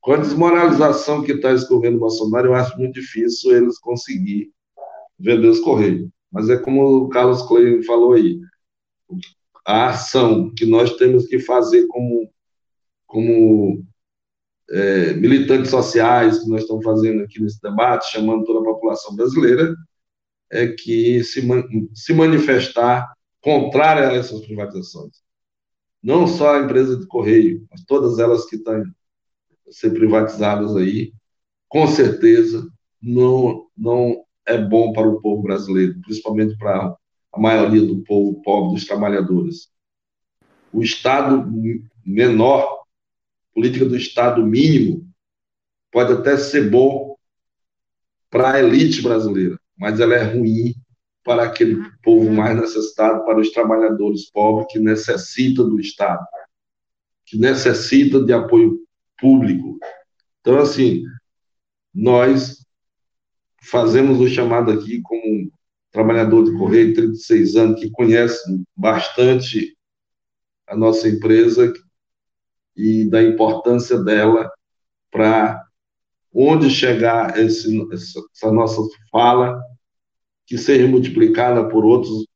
com a desmoralização que está esse governo Bolsonaro, eu acho muito difícil eles conseguir vender os Correios. Mas é como o Carlos Clay falou aí a ação que nós temos que fazer como, como é, militantes sociais, que nós estamos fazendo aqui nesse debate, chamando toda a população brasileira, é que se, se manifestar contrária a essas privatizações. Não só a empresa de correio, mas todas elas que estão ser privatizadas aí, com certeza não, não é bom para o povo brasileiro, principalmente para a maioria do povo pobre, dos trabalhadores. O Estado menor, política do Estado mínimo, pode até ser bom para a elite brasileira, mas ela é ruim para aquele povo mais necessitado, para os trabalhadores pobres que necessitam do Estado, que necessitam de apoio público. Então, assim, nós fazemos o chamado aqui como trabalhador de correio, 36 anos, que conhece bastante a nossa empresa e da importância dela para onde chegar esse, essa nossa fala, que seja multiplicada por outros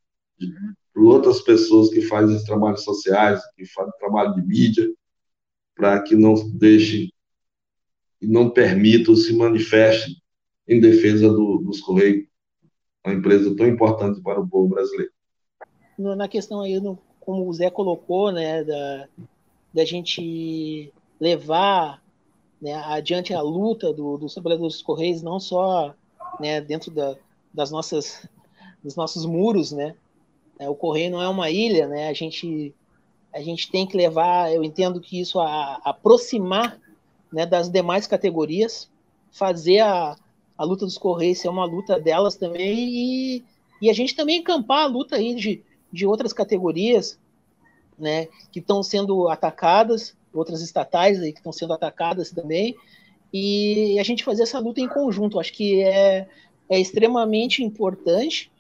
por outras pessoas que fazem trabalhos sociais, que fazem trabalho de mídia, para que não deixem e não permitam se manifestem em defesa do, dos Correios uma empresa tão importante para o povo brasileiro. Na questão aí, como o Zé colocou, né, da, da gente levar né, adiante a luta do, dos trabalhadores dos Correios, não só né, dentro da, das nossas, dos nossos muros, né? É, o Correio não é uma ilha, né? A gente, a gente tem que levar, eu entendo que isso a, a aproximar né, das demais categorias, fazer a, a luta dos Correios ser uma luta delas também e, e a gente também encampar a luta aí de, de outras categorias né, que estão sendo atacadas, outras estatais aí que estão sendo atacadas também, e a gente fazer essa luta em conjunto. Acho que é, é extremamente importante.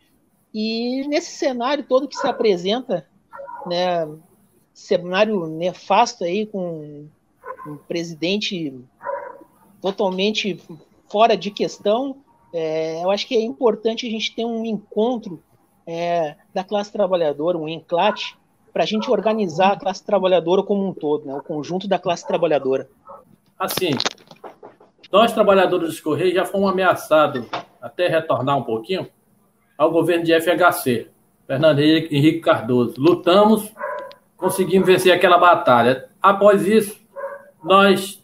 E nesse cenário todo que se apresenta, né, cenário nefasto aí com, um presidente totalmente fora de questão. É, eu acho que é importante a gente ter um encontro é, da classe trabalhadora, um enclate, para a gente organizar a classe trabalhadora como um todo, né, o conjunto da classe trabalhadora. Assim, nós, trabalhadores dos Correios, já fomos ameaçados, até retornar um pouquinho, ao governo de FHC, Fernando Henrique Cardoso. Lutamos, conseguimos vencer aquela batalha. Após isso, nós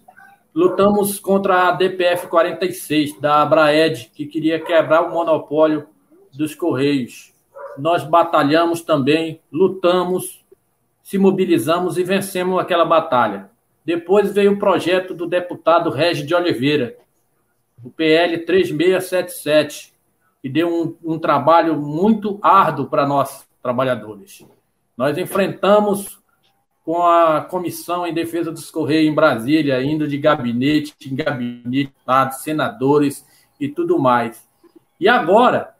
lutamos contra a DPF 46 da Abraed, que queria quebrar o monopólio dos Correios. Nós batalhamos também, lutamos, se mobilizamos e vencemos aquela batalha. Depois veio o projeto do deputado Regis de Oliveira, o PL 3677, que deu um, um trabalho muito árduo para nós, trabalhadores. Nós enfrentamos com a Comissão em Defesa dos Correios em Brasília, indo de gabinete em gabinete, senadores e tudo mais. E agora,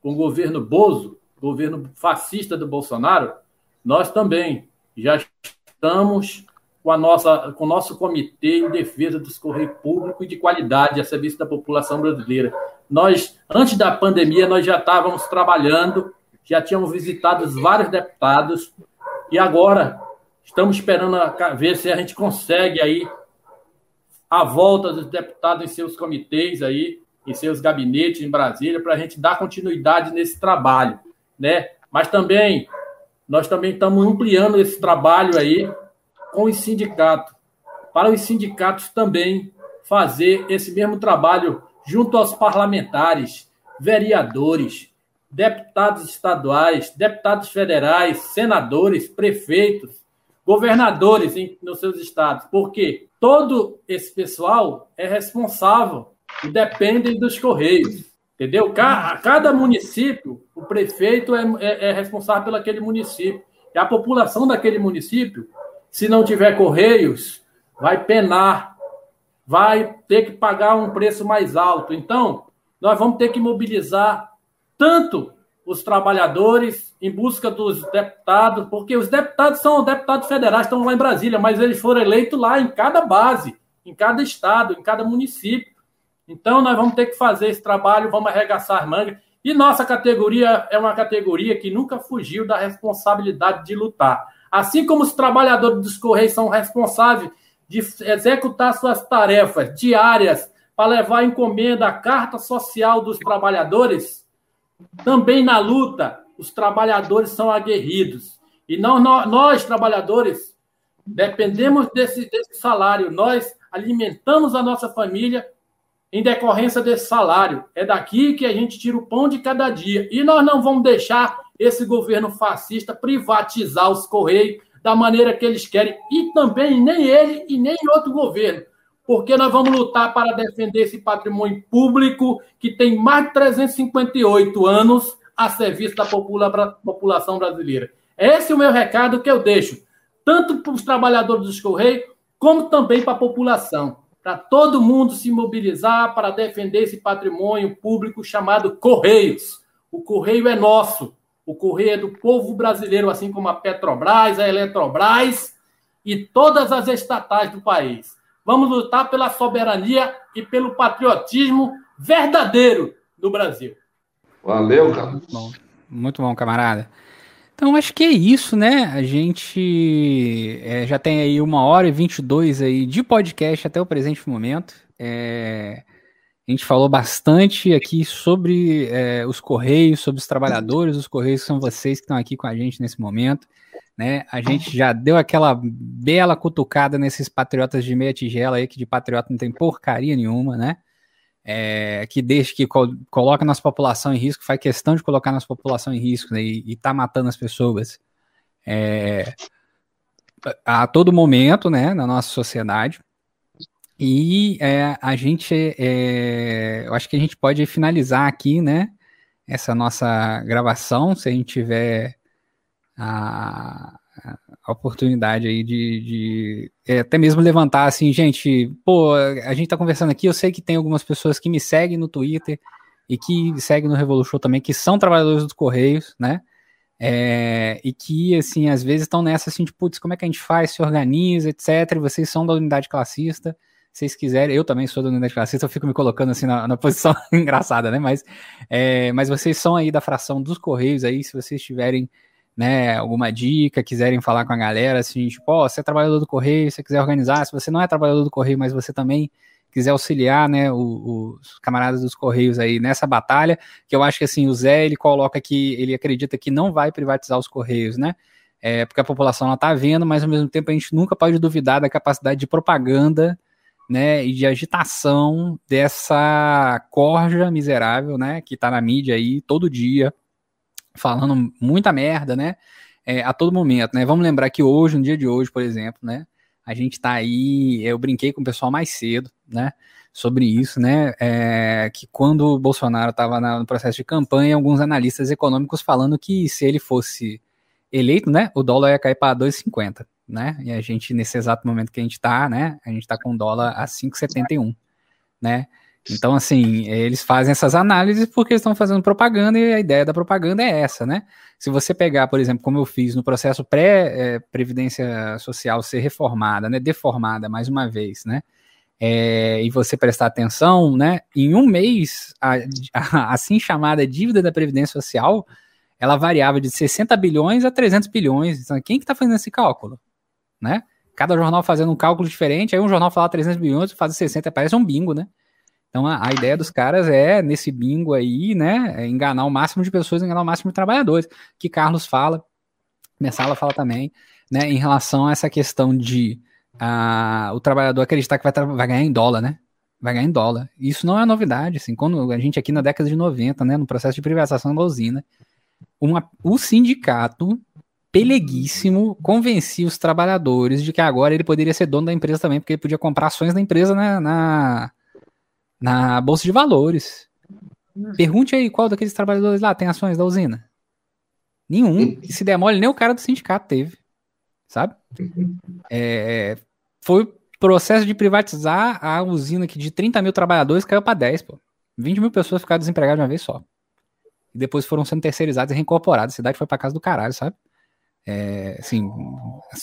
com o governo Bozo, governo fascista do Bolsonaro, nós também já estamos com, a nossa, com o nosso comitê em defesa dos correios públicos e de qualidade a serviço da população brasileira. Nós, antes da pandemia, nós já estávamos trabalhando, já tínhamos visitado vários deputados e agora estamos esperando ver se a gente consegue aí a volta dos deputados em seus comitês aí, em seus gabinetes em Brasília, para a gente dar continuidade nesse trabalho, né? Mas também nós também estamos ampliando esse trabalho aí com os sindicatos, para os sindicatos também fazer esse mesmo trabalho junto aos parlamentares, vereadores, deputados estaduais, deputados federais, senadores, prefeitos, governadores em, nos seus estados, porque todo esse pessoal é responsável e depende dos Correios. Entendeu? Cada município, o prefeito é, é, é responsável pelo aquele município. E a população daquele município se não tiver correios, vai penar, vai ter que pagar um preço mais alto. Então, nós vamos ter que mobilizar tanto os trabalhadores em busca dos deputados, porque os deputados são deputados federais, estão lá em Brasília, mas eles foram eleitos lá em cada base, em cada estado, em cada município. Então, nós vamos ter que fazer esse trabalho, vamos arregaçar as mangas. E nossa categoria é uma categoria que nunca fugiu da responsabilidade de lutar. Assim como os trabalhadores dos Correios são responsáveis de executar suas tarefas diárias para levar encomenda à carta social dos trabalhadores, também na luta, os trabalhadores são aguerridos. E nós, nós trabalhadores, dependemos desse, desse salário. Nós alimentamos a nossa família em decorrência desse salário. É daqui que a gente tira o pão de cada dia. E nós não vamos deixar esse governo fascista privatizar os Correios da maneira que eles querem. E também nem ele e nem outro governo. Porque nós vamos lutar para defender esse patrimônio público que tem mais de 358 anos a serviço da população brasileira. Esse é o meu recado que eu deixo, tanto para os trabalhadores dos Correios, como também para a população. Para todo mundo se mobilizar para defender esse patrimônio público chamado Correios. O Correio é nosso. O correio é do povo brasileiro, assim como a Petrobras, a Eletrobras e todas as estatais do país. Vamos lutar pela soberania e pelo patriotismo verdadeiro do Brasil. Valeu, cara. Muito bom, muito bom camarada. Então acho que é isso, né? A gente é, já tem aí uma hora e vinte e dois aí de podcast até o presente momento. É, a gente falou bastante aqui sobre é, os Correios, sobre os trabalhadores os Correios, são vocês que estão aqui com a gente nesse momento. Né? A gente já deu aquela bela cutucada nesses patriotas de meia tigela aí, que de patriota não tem porcaria nenhuma, né? É, que deixa, que col coloca nossa população em risco, faz questão de colocar nossa população em risco né? e, e tá matando as pessoas é, a todo momento, né, na nossa sociedade. E é, a gente, é, eu acho que a gente pode finalizar aqui, né, essa nossa gravação, se a gente tiver a, a oportunidade aí de, de é, até mesmo levantar assim, gente, pô, a gente tá conversando aqui, eu sei que tem algumas pessoas que me seguem no Twitter e que seguem no Revolution também, que são trabalhadores dos Correios, né, É, e que, assim, às vezes estão nessa, assim, de, putz, como é que a gente faz, se organiza, etc. E vocês são da unidade classista, se vocês quiserem, eu também sou da unidade classista, eu fico me colocando, assim, na, na posição engraçada, né? Mas, é, mas vocês são aí da fração dos Correios aí, se vocês tiverem, né, alguma dica, quiserem falar com a galera, assim, tipo, ó, oh, você é trabalhador do Correio, se você quiser organizar, se você não é trabalhador do Correio, mas você também quiser auxiliar, né, os camaradas dos Correios aí nessa batalha, que eu acho que assim, o Zé, ele coloca que ele acredita que não vai privatizar os Correios, né, é, porque a população ela tá vendo, mas ao mesmo tempo a gente nunca pode duvidar da capacidade de propaganda, né, e de agitação dessa corja miserável, né, que tá na mídia aí todo dia, falando muita merda, né, é, a todo momento, né, vamos lembrar que hoje, no dia de hoje, por exemplo, né, a gente está aí, eu brinquei com o pessoal mais cedo, né, sobre isso, né, é, que quando o Bolsonaro estava no processo de campanha, alguns analistas econômicos falando que se ele fosse eleito, né, o dólar ia cair para 2,50, né, e a gente, nesse exato momento que a gente está, né, a gente está com o dólar a 5,71, né, então, assim, eles fazem essas análises porque estão fazendo propaganda e a ideia da propaganda é essa, né? Se você pegar, por exemplo, como eu fiz no processo pré-previdência é, social ser reformada, né, deformada mais uma vez, né? É, e você prestar atenção, né? Em um mês, a, a, assim chamada dívida da Previdência Social, ela variava de 60 bilhões a 300 bilhões. Então, quem que está fazendo esse cálculo? Né? Cada jornal fazendo um cálculo diferente, aí um jornal fala 300 bilhões, faz 60, parece um bingo, né? Então a, a, ideia dos caras é, nesse bingo aí, né, é enganar o máximo de pessoas, enganar o máximo de trabalhadores, que Carlos fala, Messala fala também, né, em relação a essa questão de uh, o trabalhador acreditar que vai, vai, ganhar em dólar, né, vai ganhar em dólar. Isso não é novidade, assim, quando a gente aqui na década de 90, né, no processo de privatização da usina, uma, o sindicato peleguíssimo convencia os trabalhadores de que agora ele poderia ser dono da empresa também, porque ele podia comprar ações da empresa na, na na Bolsa de Valores. Hum. Pergunte aí qual daqueles trabalhadores lá tem ações da usina. Nenhum. E se der mole, nem o cara do sindicato teve. Sabe? É, foi processo de privatizar a usina que de 30 mil trabalhadores caiu para 10, pô. 20 mil pessoas ficaram desempregadas de uma vez só. E depois foram sendo terceirizadas e reincorporadas. A cidade foi para casa do caralho, sabe? É, assim,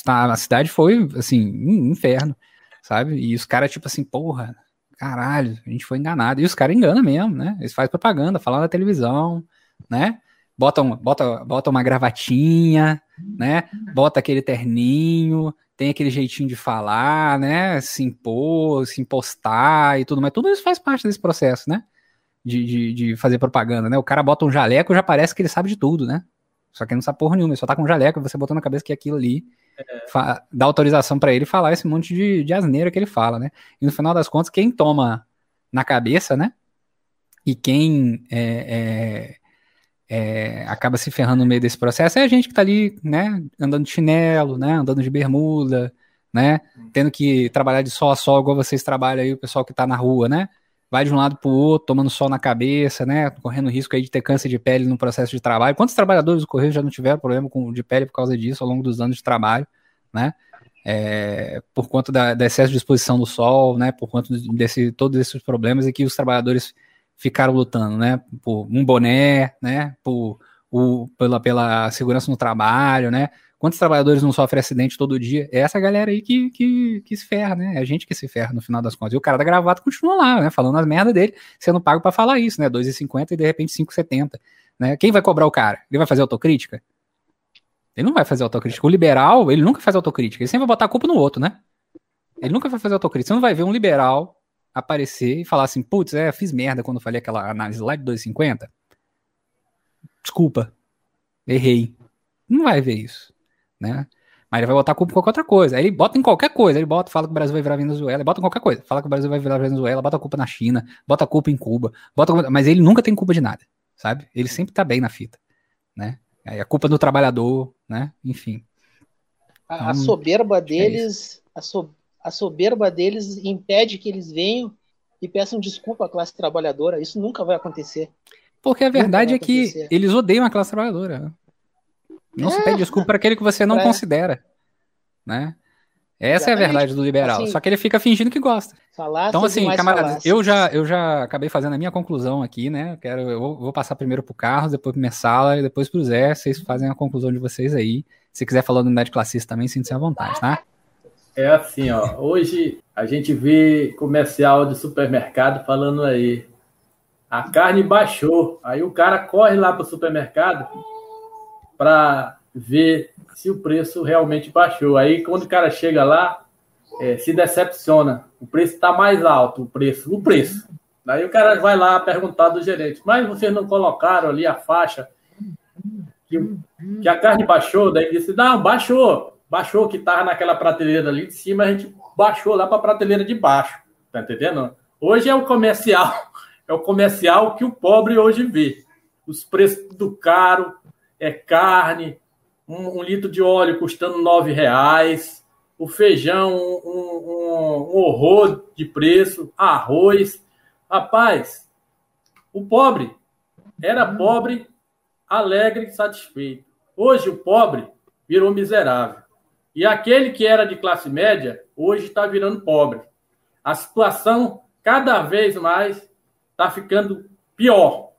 a cidade foi, assim, um inferno, sabe? E os caras, tipo assim, porra, caralho, a gente foi enganado. E os caras enganam mesmo, né? Eles fazem propaganda, falam na televisão, né? Botam, bota, bota uma gravatinha, né? Bota aquele terninho, tem aquele jeitinho de falar, né? Se impor, se impostar e tudo mas Tudo isso faz parte desse processo, né? De, de, de, fazer propaganda, né? O cara bota um jaleco já parece que ele sabe de tudo, né? Só que ele não sabe porra nenhuma, ele só tá com um jaleco, você botou na cabeça que aquilo ali dá autorização para ele falar esse monte de, de asneira que ele fala, né? E no final das contas, quem toma na cabeça, né? E quem é, é, é, acaba se ferrando no meio desse processo é a gente que tá ali, né? Andando de chinelo, né? Andando de bermuda, né? Tendo que trabalhar de sol a sol, igual vocês trabalham aí, o pessoal que tá na rua, né? Vai de um lado pro outro, tomando sol na cabeça, né? Correndo risco aí de ter câncer de pele no processo de trabalho. Quantos trabalhadores do Correio já não tiveram problema com, de pele por causa disso ao longo dos anos de trabalho, né? É, por conta da, da, excesso de exposição do sol, né? Por conta desse todos esses problemas e que os trabalhadores ficaram lutando, né? Por um boné, né? Por o, pela, pela segurança no trabalho, né? Quantos trabalhadores não sofrem acidente todo dia? É essa galera aí que, que, que se ferra, né? É a gente que se ferra no final das contas. E o cara da gravata continua lá, né? Falando as merdas dele, sendo pago para falar isso, né? 2,50 e de repente 5,70. Né? Quem vai cobrar o cara? Ele vai fazer autocrítica? Ele não vai fazer autocrítica. O liberal, ele nunca faz autocrítica. Ele sempre vai botar a culpa no outro, né? Ele nunca vai fazer autocrítica. Você não vai ver um liberal aparecer e falar assim, putz, é, fiz merda quando falei aquela análise lá de 2,50. Desculpa. Errei. Não vai ver isso né? Mas ele vai botar a culpa em qualquer outra coisa. Aí ele bota em qualquer coisa. Ele bota, fala que o Brasil vai virar Venezuela, ele bota em qualquer coisa. Fala que o Brasil vai virar Venezuela, bota a culpa na China, bota a culpa em Cuba, bota mas ele nunca tem culpa de nada, sabe? Ele sempre tá bem na fita, né? Aí a culpa do trabalhador, né? Enfim. A, então, a soberba é deles, é a, so, a soberba deles impede que eles venham e peçam desculpa à classe trabalhadora. Isso nunca vai acontecer. Porque a verdade é que eles odeiam a classe trabalhadora. Não é. se pede desculpa para aquele que você não é. considera, né? Essa Exatamente. é a verdade do liberal. Assim, Só que ele fica fingindo que gosta. então, assim, camaradas, eu já, eu já acabei fazendo a minha conclusão aqui, né? Eu, quero, eu vou, vou passar primeiro pro Carlos, depois pro Messala e depois pro Zé. Vocês fazem a conclusão de vocês aí. Se quiser falar do unidade classista também, sinta-se à vontade, tá? É assim, ó. Hoje a gente vê comercial de supermercado falando aí. A carne baixou. Aí o cara corre lá pro supermercado para ver se o preço realmente baixou. Aí quando o cara chega lá, é, se decepciona. O preço está mais alto, o preço, o preço. Aí o cara vai lá perguntar do gerente, mas vocês não colocaram ali a faixa que, que a carne baixou? Daí disse, não, baixou. Baixou que estava naquela prateleira ali de cima, a gente baixou lá para a prateleira de baixo. Tá entendendo? Hoje é o comercial, é o comercial que o pobre hoje vê. Os preços do caro, é carne, um, um litro de óleo custando nove reais, o feijão, um, um, um horror de preço, arroz. Rapaz, o pobre era pobre, alegre e satisfeito. Hoje o pobre virou miserável. E aquele que era de classe média, hoje está virando pobre. A situação cada vez mais está ficando pior.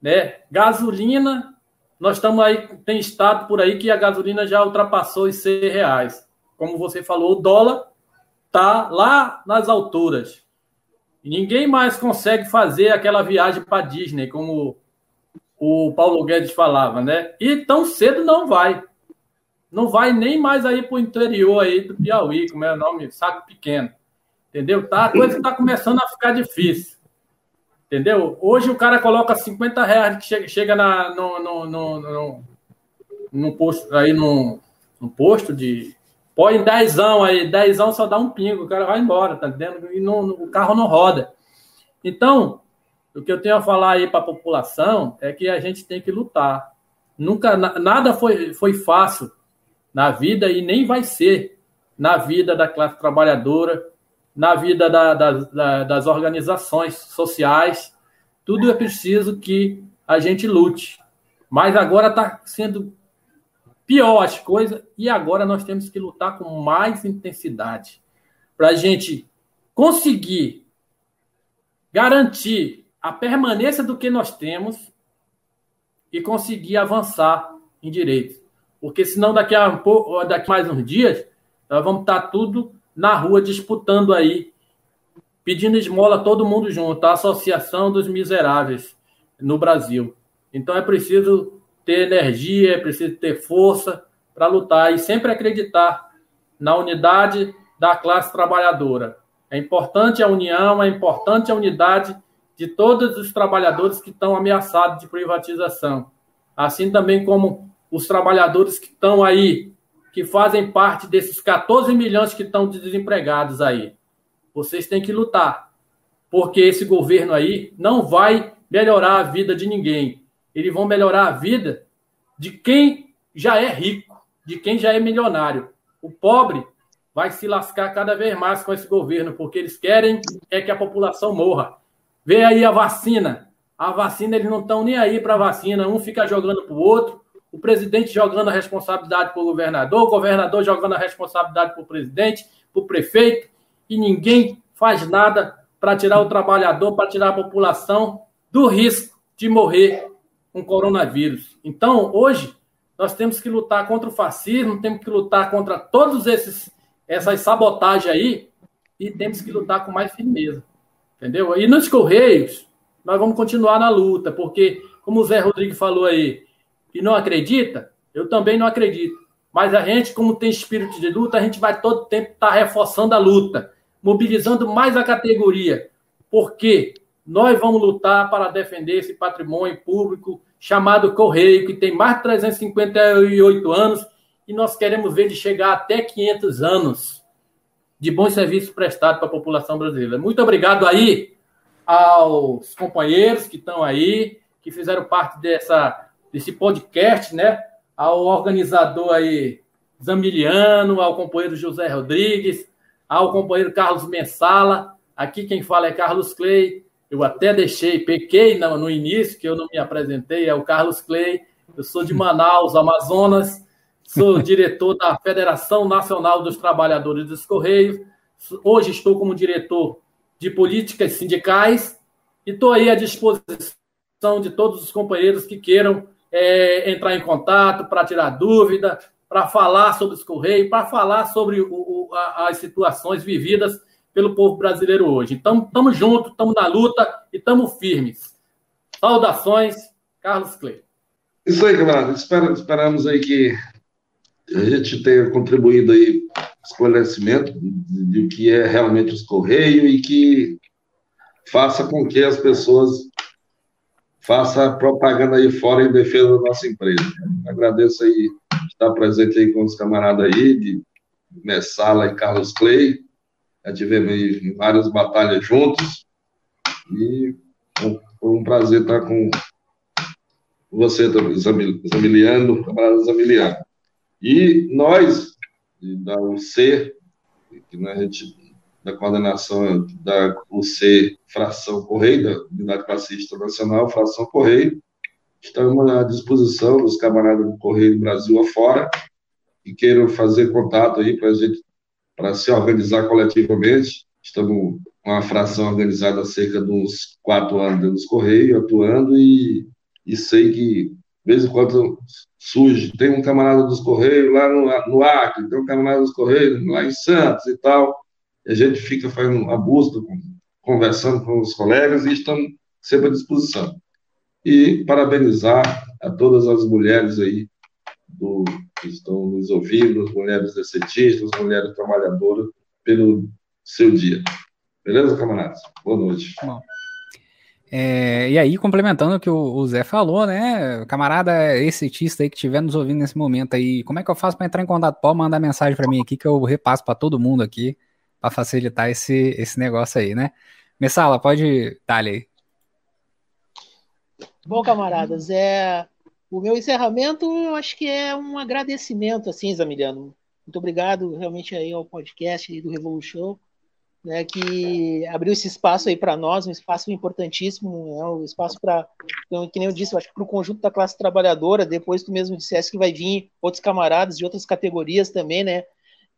Né? Gasolina nós estamos aí, tem estado por aí que a gasolina já ultrapassou os seis reais. Como você falou, o dólar está lá nas alturas. Ninguém mais consegue fazer aquela viagem para Disney, como o Paulo Guedes falava, né? E tão cedo não vai. Não vai nem mais aí para o interior aí do Piauí, como é o nome, saco pequeno. Entendeu? Tá, a coisa está começando a ficar difícil. Entendeu? Hoje o cara coloca 50 reais que chega, na, no, no, no, no, no posto, aí no, no posto de. Põe dezão aí, dezão só dá um pingo, o cara vai embora, tá entendendo? E o carro não roda. Então, o que eu tenho a falar aí para a população é que a gente tem que lutar. Nunca, nada foi, foi fácil na vida e nem vai ser na vida da classe trabalhadora, na vida da, da, da, das organizações sociais. Tudo é preciso que a gente lute. Mas agora está sendo pior as coisas e agora nós temos que lutar com mais intensidade para a gente conseguir garantir a permanência do que nós temos e conseguir avançar em direitos. Porque senão daqui a, daqui a mais uns dias nós vamos estar tudo na rua disputando aí, pedindo esmola todo mundo junto, a Associação dos Miseráveis no Brasil. Então é preciso ter energia, é preciso ter força para lutar e sempre acreditar na unidade da classe trabalhadora. É importante a união, é importante a unidade de todos os trabalhadores que estão ameaçados de privatização. Assim também como os trabalhadores que estão aí que fazem parte desses 14 milhões que estão desempregados aí. Vocês têm que lutar, porque esse governo aí não vai melhorar a vida de ninguém. Eles vão melhorar a vida de quem já é rico, de quem já é milionário. O pobre vai se lascar cada vez mais com esse governo, porque eles querem é que a população morra. Vê aí a vacina. A vacina, eles não estão nem aí para a vacina. Um fica jogando para o outro o presidente jogando a responsabilidade para o governador, o governador jogando a responsabilidade para o presidente, para o prefeito, e ninguém faz nada para tirar o trabalhador, para tirar a população do risco de morrer com coronavírus. Então, hoje, nós temos que lutar contra o fascismo, temos que lutar contra todos esses essas sabotagens aí e temos que lutar com mais firmeza. Entendeu? E nos Correios, nós vamos continuar na luta, porque, como o Zé Rodrigues falou aí, e não acredita, eu também não acredito. Mas a gente, como tem espírito de luta, a gente vai todo tempo estar tá reforçando a luta, mobilizando mais a categoria, porque nós vamos lutar para defender esse patrimônio público chamado Correio, que tem mais de 358 anos, e nós queremos ver de chegar até 500 anos de bons serviços prestados para a população brasileira. Muito obrigado aí aos companheiros que estão aí, que fizeram parte dessa desse podcast, né? Ao organizador aí, Zamiliano, ao companheiro José Rodrigues, ao companheiro Carlos Mensala. Aqui quem fala é Carlos Clay. Eu até deixei, pequei no, no início, que eu não me apresentei, é o Carlos Clay. Eu sou de Manaus, Amazonas, sou diretor da Federação Nacional dos Trabalhadores dos Correios. Hoje estou como diretor de políticas sindicais e estou aí à disposição de todos os companheiros que queiram é, entrar em contato para tirar dúvida, para falar sobre os Correios, para falar sobre o, o, a, as situações vividas pelo povo brasileiro hoje. Então, estamos juntos, estamos na luta e estamos firmes. Saudações, Carlos Clay. Isso aí, camarada. Espera, esperamos aí que a gente tenha contribuído aí esclarecimento de, o que é realmente os Correios e que faça com que as pessoas façam propaganda aí fora em defesa da nossa empresa. Agradeço aí estar presente aí com os camaradas aí, de Messala e Carlos Clay. Já tivemos várias batalhas juntos e foi um prazer estar com você, Zamiliano, camarada Zamiliano. E nós, da UC, que na gente, da coordenação da UC Fração Correio, da Unidade Classista Nacional, Fração Correio, estamos à disposição dos camaradas do Correio Brasil afora, que queiram fazer contato aí para a gente, para se organizar coletivamente. Estamos uma fração organizada há cerca de uns quatro anos dentro dos Correios, atuando, e, e sei que, de vez em quando, surge. Tem um camarada dos Correios lá no, no Acre, tem um camarada dos Correios lá em Santos e tal. A gente fica fazendo uma busca, conversando com os colegas e estamos sempre à disposição. E parabenizar a todas as mulheres aí do, que estão nos ouvindo, as mulheres decentistas, as mulheres trabalhadoras, pelo seu dia. Beleza, camaradas? Boa noite. Bom. É, e aí, complementando o que o, o, Zé falou, né? Camarada exitista aí que estiver nos ouvindo nesse momento aí, como é que eu faço para entrar em contato? Pode mandar mensagem para mim aqui que eu repasso para todo mundo aqui para facilitar esse, esse negócio aí, né? Messala, pode dar aí. Bom, camaradas, é o meu encerramento, eu acho que é um agradecimento, assim, Zamiliano. Muito obrigado realmente aí ao podcast do Revolution né, que abriu esse espaço aí para nós, um espaço importantíssimo, né, um espaço para, então, que nem eu disse, eu acho que para o conjunto da classe trabalhadora, depois tu mesmo dissesse que vai vir outros camaradas de outras categorias também, né,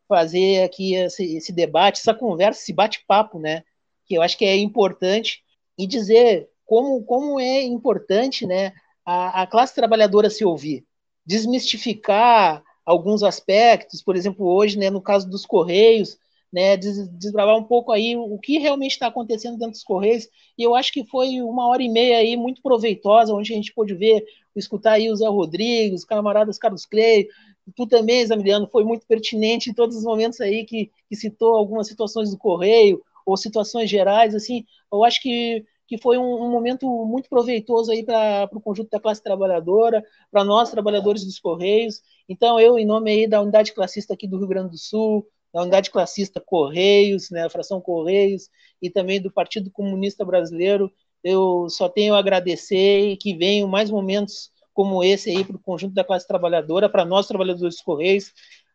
fazer aqui esse, esse debate, essa conversa, esse bate-papo, né, que eu acho que é importante, e dizer como, como é importante, né, a, a classe trabalhadora se ouvir, desmistificar alguns aspectos, por exemplo, hoje, né, no caso dos Correios, né, desbravar um pouco aí o que realmente está acontecendo dentro dos Correios, e eu acho que foi uma hora e meia aí muito proveitosa, onde a gente pôde ver, escutar aí o Zé Rodrigues, os camaradas Carlos Clay, tu também, Zamiliano, foi muito pertinente em todos os momentos aí que, que citou algumas situações do Correio, ou situações gerais, assim, eu acho que que foi um, um, momento muito proveitoso aí para o conjunto da classe trabalhadora, para nós, trabalhadores dos Correios. Então, eu, em nome aí da unidade classista aqui do Rio Grande do Sul, da unidade classista Correios, né, a fração Correios, e também do Partido Comunista Brasileiro. Eu só tenho a agradecer e que venham mais momentos como esse aí para o conjunto da classe trabalhadora, para nós trabalhadores dos Correios,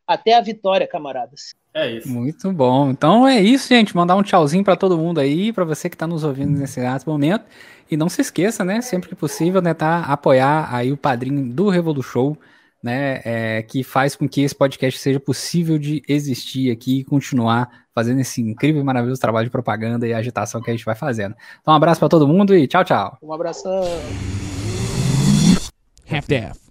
até a vitória, camaradas. É isso. Muito bom. Então é isso, gente. Mandar um tchauzinho para todo mundo aí, para você que está nos ouvindo nesse exato momento. E não se esqueça, né, sempre que possível, né, tá, apoiar aí o padrinho do Revolu Show né, é, que faz com que esse podcast seja possível de existir aqui e continuar fazendo esse incrível e maravilhoso trabalho de propaganda e agitação que a gente vai fazendo. Então, um abraço para todo mundo e tchau, tchau. Um abração. half to half.